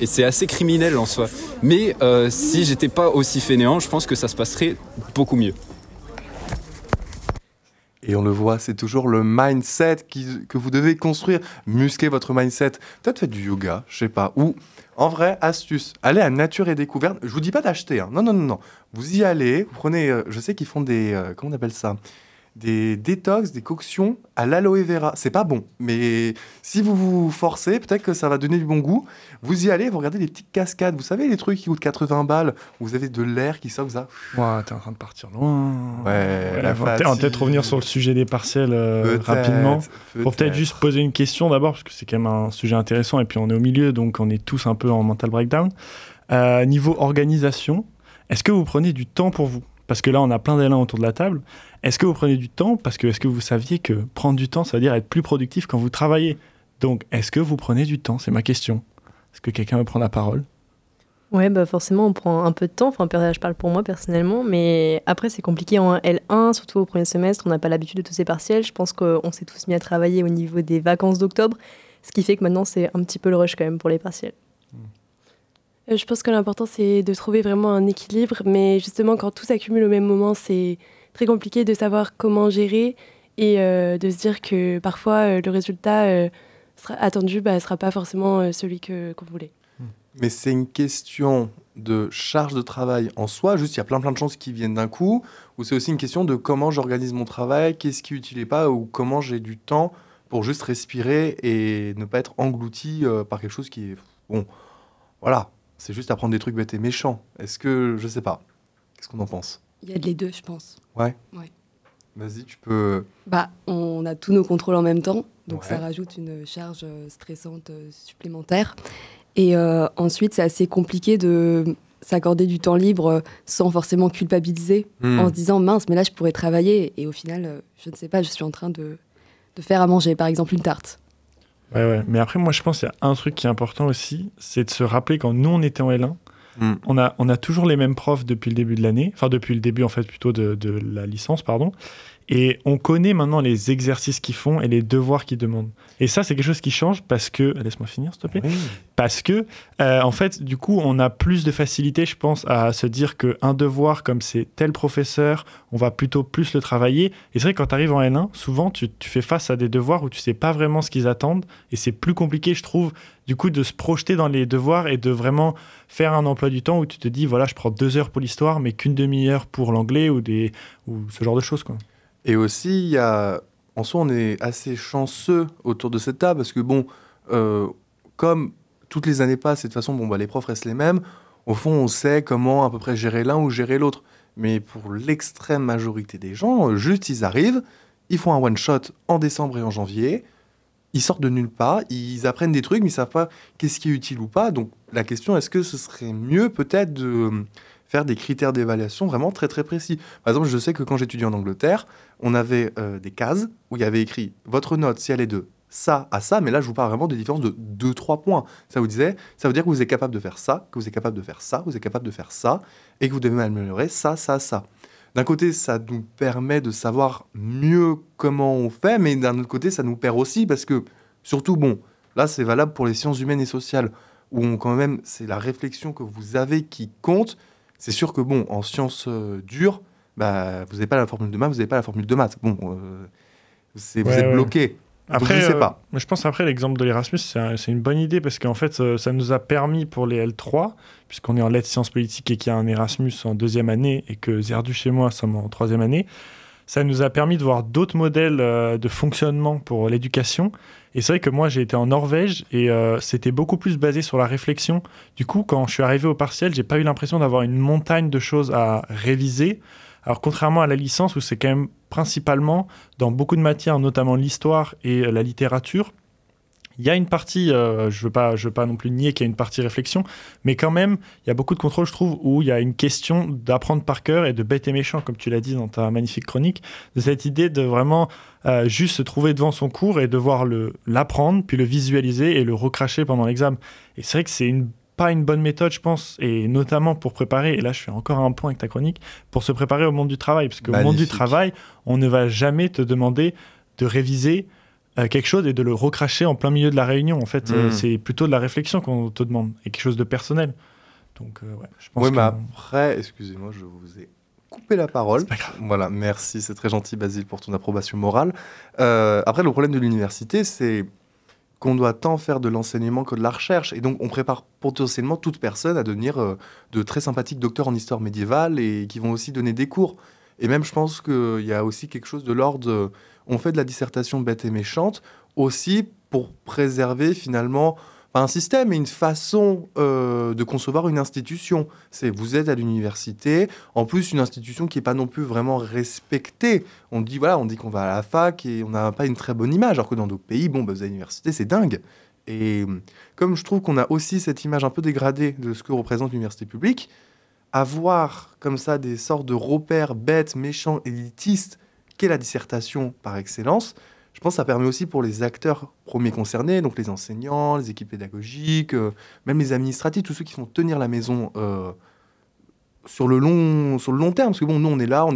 Et c'est assez criminel en soi. Mais euh, si j'étais pas aussi fainéant, je pense que ça se passerait beaucoup mieux. Et on le voit, c'est toujours le mindset que vous devez construire. Muscler votre mindset. Peut-être faites du yoga, je sais pas. Ou, en vrai, astuce, allez à Nature et Découverte. Je vous dis pas d'acheter. hein. Non, non, non, non. Vous y allez, vous prenez, euh, je sais qu'ils font des, euh, comment on appelle ça? Des détox, des coctions à l'aloe vera. C'est pas bon, mais si vous vous forcez, peut-être que ça va donner du bon goût. Vous y allez, vous regardez les petites cascades. Vous savez, les trucs qui coûtent 80 balles, où vous avez de l'air qui sort ça. Ouah, t'es en train de partir loin. Ouais, la on va peut- peut-être revenir sur le sujet des partiels euh, rapidement. Pour peut-être juste poser une question d'abord, parce que c'est quand même un sujet intéressant, et puis on est au milieu, donc on est tous un peu en mental breakdown. Euh, niveau organisation, est-ce que vous prenez du temps pour vous? Parce que là, on a plein d'élans autour de la table. Est-ce que vous prenez du temps? Parce que est-ce que vous saviez que prendre du temps, ça veut dire être plus productif quand vous travaillez? Donc, est-ce que vous prenez du temps? C'est ma question. Est-ce que quelqu'un veut prendre la parole? Ouais, bah forcément, on prend un peu de temps. Enfin, je parle pour moi personnellement, mais après, c'est compliqué en L1, surtout au premier semestre. On n'a pas l'habitude de tous ces partiels. Je pense qu'on s'est tous mis à travailler au niveau des vacances d'octobre, ce qui fait que maintenant, c'est un petit peu le rush quand même pour les partiels. Euh, Je pense que l'important, c'est de trouver vraiment un équilibre, mais justement, quand tout s'accumule au même moment, c'est très compliqué de savoir comment gérer et euh, de se dire que parfois, euh, le résultat euh, attendu ne bah, sera pas forcément celui que- qu'on voulait. Mais c'est une question de charge de travail en soi, juste il y a plein plein de choses qui viennent d'un coup, ou c'est aussi une question de comment j'organise mon travail, qu'est-ce qui et pas, ou comment j'ai du temps pour juste respirer et ne pas être englouti par quelque chose qui est... Bon, voilà, c'est juste apprendre des trucs bêtes et méchants. Est-ce que... Je sais pas. Qu'est-ce qu'on en pense? Il y a de les deux, je pense. Ouais Ouais. Vas-y, tu peux... Bah, on a tous nos contrôles en même temps, donc Ouais. ça rajoute une charge euh, stressante euh, supplémentaire. Et euh, ensuite, c'est assez compliqué de s'accorder du temps libre euh, sans forcément culpabiliser, Hmm. en se disant mince, mais là je pourrais travailler. Et au final, euh, je ne sais pas, je suis en train de, de faire à manger, par exemple une tarte. Ouais, ouais. Mais après, moi, je pense qu'il y a un truc qui est important aussi, c'est de se rappeler quand nous, on était en L1, Mm. on, a, on a toujours les mêmes profs depuis le début de l'année, enfin depuis le début, en fait, plutôt de, de la licence, pardon. Et on connaît maintenant les exercices qu'ils font et les devoirs qu'ils demandent. Et ça, c'est quelque chose qui change parce que. Laisse-moi finir, s'il te plaît. Parce que, euh, en fait, du coup, on a plus de facilité, je pense, à se dire qu'un devoir, comme c'est tel professeur, on va plutôt plus le travailler. Et c'est vrai que quand tu arrives en L1, souvent, tu, tu fais face à des devoirs où tu sais pas vraiment ce qu'ils attendent. Et c'est plus compliqué, je trouve, du coup, de se projeter dans les devoirs et de vraiment faire un emploi du temps où tu te dis, voilà, je prends deux heures pour l'histoire, mais qu'une demi-heure pour l'anglais ou, des, ou ce genre de choses, quoi. Et aussi, il y a, en soi, on est assez chanceux autour de cette table parce que, bon, euh, comme toutes les années passent de toute façon, bon, bah, les profs restent les mêmes, au fond, on sait comment à peu près gérer l'un ou gérer l'autre. Mais pour l'extrême majorité des gens, juste ils arrivent, ils font un one-shot en décembre et en janvier, ils sortent de nulle part, ils apprennent des trucs, mais ils savent pas qu'est-ce qui est utile ou pas. Donc la question, est-ce que ce serait mieux peut-être de faire des critères d'évaluation vraiment très très précis. Par exemple, je sais que quand j'étudiais en Angleterre, on avait euh, des cases où il y avait écrit votre note si elle est de ça à ça, mais là je vous parle vraiment des différences de 2-3 points. Ça vous disait, ça veut dire que vous êtes capable de faire ça, que vous êtes capable de faire ça, vous êtes capable de faire ça, et que vous devez améliorer ça, ça, ça. D'un côté, ça nous permet de savoir mieux comment on fait, mais d'un autre côté, ça nous perd aussi parce que, surtout, bon, là c'est valable pour les sciences humaines et sociales, où quand même, c'est la réflexion que vous avez qui compte, c'est sûr que, bon, en sciences euh, dures, bah, vous n'avez pas la formule de maths, vous n'avez pas la formule de maths. Bon, euh, c'est- vous Ouais, êtes ouais. bloqué. Après, je sais euh, pas. mais je pense après l'exemple de l'Erasmus, c'est un- c'est une bonne idée parce qu'en fait, euh, ça nous a permis pour les L3, puisqu'on est en lettres sciences politiques et qu'il y a un Erasmus en deuxième année et que Zerdu chez moi sommes en troisième année, ça nous a permis de voir d'autres modèles euh, de fonctionnement pour l'éducation. Et c'est vrai que moi, j'ai été en Norvège et euh, c'était beaucoup plus basé sur la réflexion. Du coup, quand je suis arrivé au partiel, j'ai pas eu l'impression d'avoir une montagne de choses à réviser. Alors, contrairement à la licence, où c'est quand même principalement dans beaucoup de matières, notamment l'histoire et euh, la littérature, il y a une partie, euh, je ne veux, pas- je veux pas non plus nier qu'il y a une partie réflexion, mais quand même, il y a beaucoup de contrôles, je trouve, où il y a une question d'apprendre par cœur et de bête et méchant, comme tu l'as dit dans ta magnifique chronique, de cette idée de vraiment euh, juste se trouver devant son cours et devoir l'apprendre, puis le visualiser et le recracher pendant l'examen. Et c'est vrai que c'est une pas une bonne méthode, je pense, et notamment pour préparer, et là je fais encore un point avec ta chronique, pour se préparer au monde du travail, parce qu'au monde du travail, on ne va jamais te demander de réviser euh, quelque chose et de le recracher en plein milieu de la réunion. En fait, euh, Mm. c'est plutôt de la réflexion qu'on te demande, et quelque chose de personnel. Donc, euh, ouais, je pense Oui, mais après, excusez-moi, je vous ai coupé la parole. Voilà, merci, c'est très gentil, Basile, pour ton approbation morale. Euh, après, le problème de l'université, c'est qu'on doit tant faire de l'enseignement que de la recherche. Et donc, on prépare potentiellement toute personne à devenir euh, de très sympathiques docteurs en histoire médiévale et qui vont aussi donner des cours. Et même, je pense qu'il y a aussi quelque chose de l'ordre. On fait de la dissertation bête et méchante aussi pour préserver finalement un système, mais une façon euh, de concevoir une institution. C'est vous êtes à l'université, en plus une institution qui n'est pas non plus vraiment respectée. On dit voilà, on dit qu'on va à la fac et on n'a pas une très bonne image, alors que dans d'autres pays, bon, bah, vous allez à l'université, c'est dingue. Et comme je trouve qu'on a aussi cette image un peu dégradée de ce que représente l'université publique, avoir comme ça des sortes de repères bêtes, méchants, élitistes, qu'est la dissertation par excellence, je pense que ça permet aussi pour les acteurs premiers concernés, donc les enseignants, les équipes pédagogiques, euh, même les administratifs, tous ceux qui font tenir la maison euh, sur, le long, sur le long terme. Parce que bon, nous, on est là, on,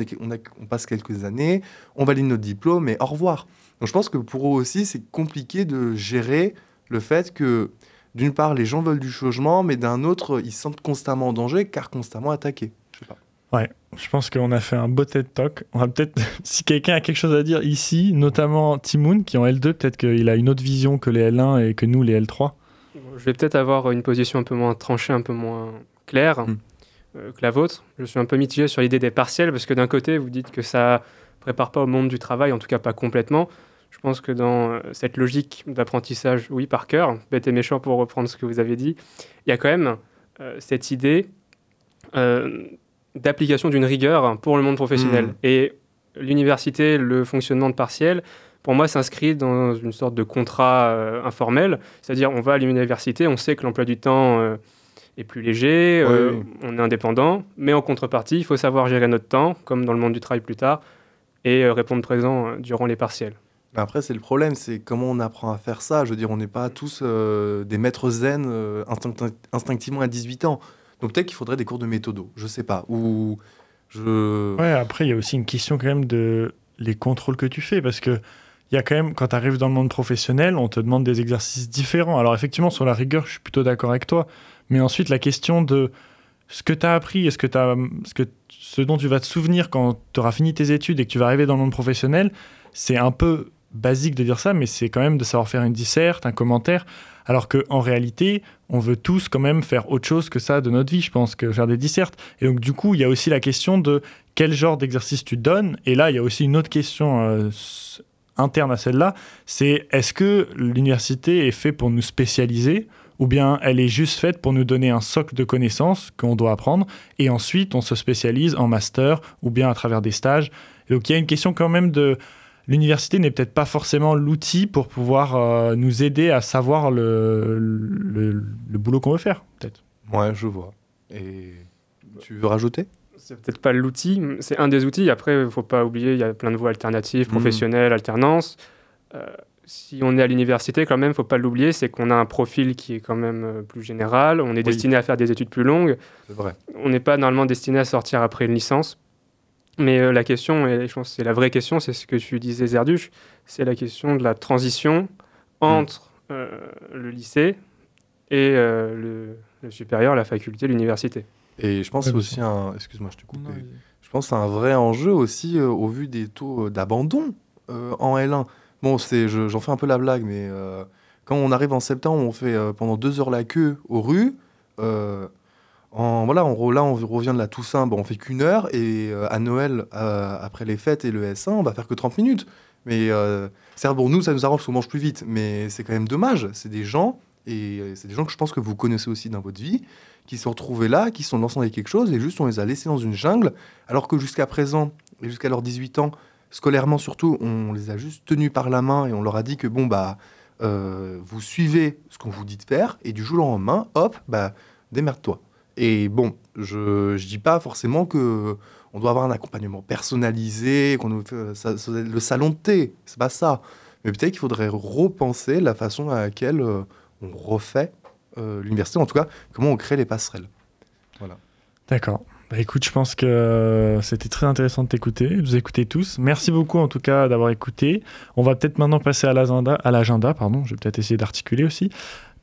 on passe quelques années, on valide notre diplôme, et au revoir. Donc je pense que pour eux aussi, c'est compliqué de gérer le fait que, d'une part, les gens veulent du changement, mais d'un autre, ils se sentent constamment en danger, car constamment attaqués. Ouais, je pense qu'on a fait un beau TED Talk. On va peut-être, si quelqu'un a quelque chose à dire ici, notamment Timoun, qui est en L2, peut-être qu'il a une autre vision que les L1 et que nous, les L3. Je vais peut-être avoir une position un peu moins tranchée, un peu moins claire euh, que la vôtre. Je suis un peu mitigé sur l'idée des partiels parce que d'un côté, vous dites que ça prépare pas au monde du travail, en tout cas pas complètement. Je pense que dans euh, cette logique d'apprentissage, oui, par cœur, bête et méchant pour reprendre ce que vous avez dit, il y a quand même euh, cette idée euh, d'application d'une rigueur pour le monde professionnel. Mhm. Et l'université, le fonctionnement de partiel, pour moi, s'inscrit dans une sorte de contrat euh, informel. C'est-à-dire, on va à l'université, on sait que l'emploi du temps euh, est plus léger, euh, Oui. on est indépendant, mais en contrepartie, il faut savoir gérer notre temps, comme dans le monde du travail plus tard, et répondre présent durant les partiels. Mais Après, c'est le problème, c'est comment on apprend à faire ça. Je veux dire, on n'est pas tous des maîtres zen instinct- instinctivement à 18 ans. Donc peut-être qu'il faudrait des cours de méthodo, je sais pas. Ou je... Ouais, après, il y a aussi une question quand même de les contrôles que tu fais parce que il y a quand même, quand tu arrives dans le monde professionnel, on te demande des exercices différents. Alors effectivement, sur la rigueur, je suis plutôt d'accord avec toi. Mais ensuite, la question de ce que tu as appris et ce, que t'as- ce, que, ce dont tu vas te souvenir quand tu auras fini tes études et que tu vas arriver dans le monde professionnel, c'est un peu basique de dire ça, mais c'est quand même de savoir faire une disserte, un commentaire. Alors qu'en réalité, on veut tous quand même faire autre chose que ça de notre vie, je pense, que faire des dissertes. Et donc, du coup, il y a aussi la question de quel genre d'exercice tu donnes. Et là, il y a aussi une autre question euh, interne à celle-là, c'est est-ce que l'université est faite pour nous spécialiser ou bien elle est juste faite pour nous donner un socle de connaissances qu'on doit apprendre et ensuite on se spécialise en master ou bien à travers des stages? Et donc il y a une question quand même de l'université n'est peut-être pas forcément l'outil pour pouvoir euh, nous aider à savoir le, le, le boulot qu'on veut faire, peut-être. Ouais, je vois. Et tu veux rajouter? C'est peut-être pas l'outil, c'est un des outils. Après, il faut pas oublier, il y a plein de voies alternatives, Mhm. professionnelles, alternance. Euh, si on est à l'université, quand même, faut pas l'oublier, c'est qu'on a un profil qui est quand même euh, plus général. On est destiné à faire des études plus longues. C'est vrai. On n'est pas normalement destiné à sortir après une licence. Mais euh, la question, et je pense que c'est la vraie question, c'est ce que tu disais, Zerduche, c'est la question de la transition entre euh, le lycée et euh, le, le supérieur, la faculté, l'université. Et je pense aussi un. Excuse-moi, je te coupe. mais Je pense que c'est un vrai enjeu aussi euh, au vu des taux euh, d'abandon euh, en L1. Bon, c'est, je- j'en fais un peu la blague, mais euh, quand on arrive en septembre, on fait euh, pendant deux heures la queue aux rues. En, voilà, on, là, on revient de la Toussaint, bon, on fait qu'une heure, et euh, à Noël, euh, après les fêtes et le S1, on va faire que 30 minutes. Mais euh, certes, pour nous, ça nous arrange qu'on mange plus vite, mais c'est quand même dommage. C'est des gens, et c'est des gens que je pense que vous connaissez aussi dans votre vie, qui se sont retrouvés là, qui sont lancés dans quelque chose, et juste on les a laissés dans une jungle, alors que jusqu'à présent, et jusqu'à leurs 18 ans, scolairement surtout, on les a juste tenus par la main et on leur a dit que bon, bah, vous suivez ce qu'on vous dit de faire, et du jour au lendemain, hop, bah, démerde-toi. Et bon, je, je dis pas forcément que on doit avoir un accompagnement personnalisé, qu'on nous fait le salon de thé, c'est pas ça. Mais peut-être qu'il faudrait repenser la façon à laquelle euh, on refait euh, l'université, en tout cas, comment on crée les passerelles. Voilà. D'accord. Bah, écoute, je pense que euh, c'était très intéressant de t'écouter, de vous écouter tous. Merci beaucoup en tout cas d'avoir écouté. On va peut-être maintenant passer à l'agenda, à l'agenda, pardon. Je vais peut-être essayer d'articuler aussi.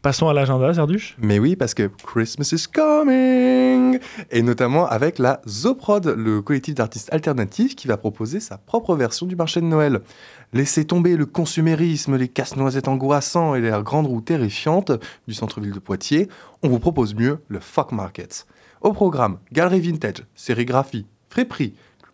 Passons à l'agenda, Zerduche. Mais oui, parce que Christmas is coming Et notamment avec la Zoprod, le collectif d'artistes alternatifs qui va proposer sa propre version du marché de Noël. Laissez tomber le consumérisme, les casse-noisettes angoissants et les grandes roues terrifiantes du centre-ville de Poitiers. On vous propose mieux le Fuck Market. Au programme, galerie vintage, sérigraphie, friperie,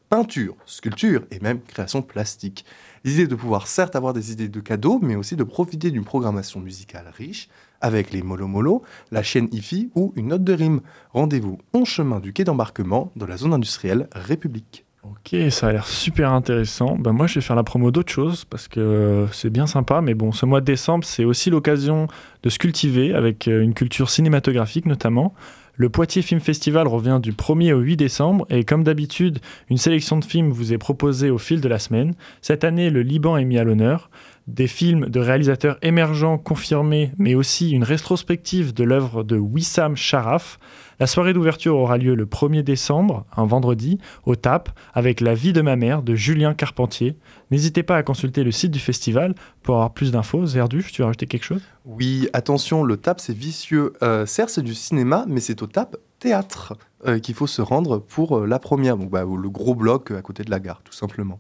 peinture, sculpture et même création plastique. L'idée de pouvoir certes avoir des idées de cadeaux, mais aussi de profiter d'une programmation musicale riche avec les Molo la chaîne IFI ou une note de rime. Rendez-vous en chemin du quai d'embarquement dans la zone industrielle République. Ok, ça a l'air super intéressant. Ben moi, je vais faire la promo d'autre chose parce que euh, c'est bien sympa. Mais bon, ce mois de décembre, c'est aussi l'occasion de se cultiver avec euh, une culture cinématographique notamment. Le Poitiers Film Festival revient du 1er au 8 décembre et comme d'habitude, une sélection de films vous est proposée au fil de la semaine. Cette année, le Liban est mis à l'honneur. Des films de réalisateurs émergents confirmés, mais aussi une rétrospective de l'œuvre de Wissam Sharaf. La soirée d'ouverture aura lieu le 1er décembre, un vendredi, au TAP, avec La vie de ma mère de Julien Carpentier. N'hésitez pas à consulter le site du festival pour avoir plus d'infos. Zerduche, tu veux rajouter quelque chose? Oui, attention, le TAP c'est vicieux. Euh, certes, c'est du cinéma, mais c'est au TAP théâtre euh, qu'il faut se rendre pour euh, la première. Donc, bah, le gros bloc euh, à côté de la gare, tout simplement.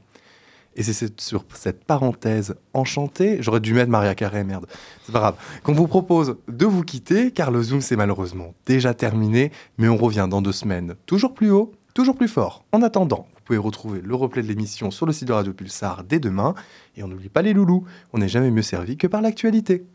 Et c'est sur cette parenthèse enchantée, j'aurais dû mettre Maria Carré, merde, c'est pas grave, qu'on vous propose de vous quitter, car le Zoom c'est malheureusement déjà terminé, mais on revient dans deux semaines, toujours plus haut, toujours plus fort. En attendant, vous pouvez retrouver le replay de l'émission sur le site de Radio Pulsar dès demain, et on n'oublie pas les loulous, on n'est jamais mieux servi que par l'actualité.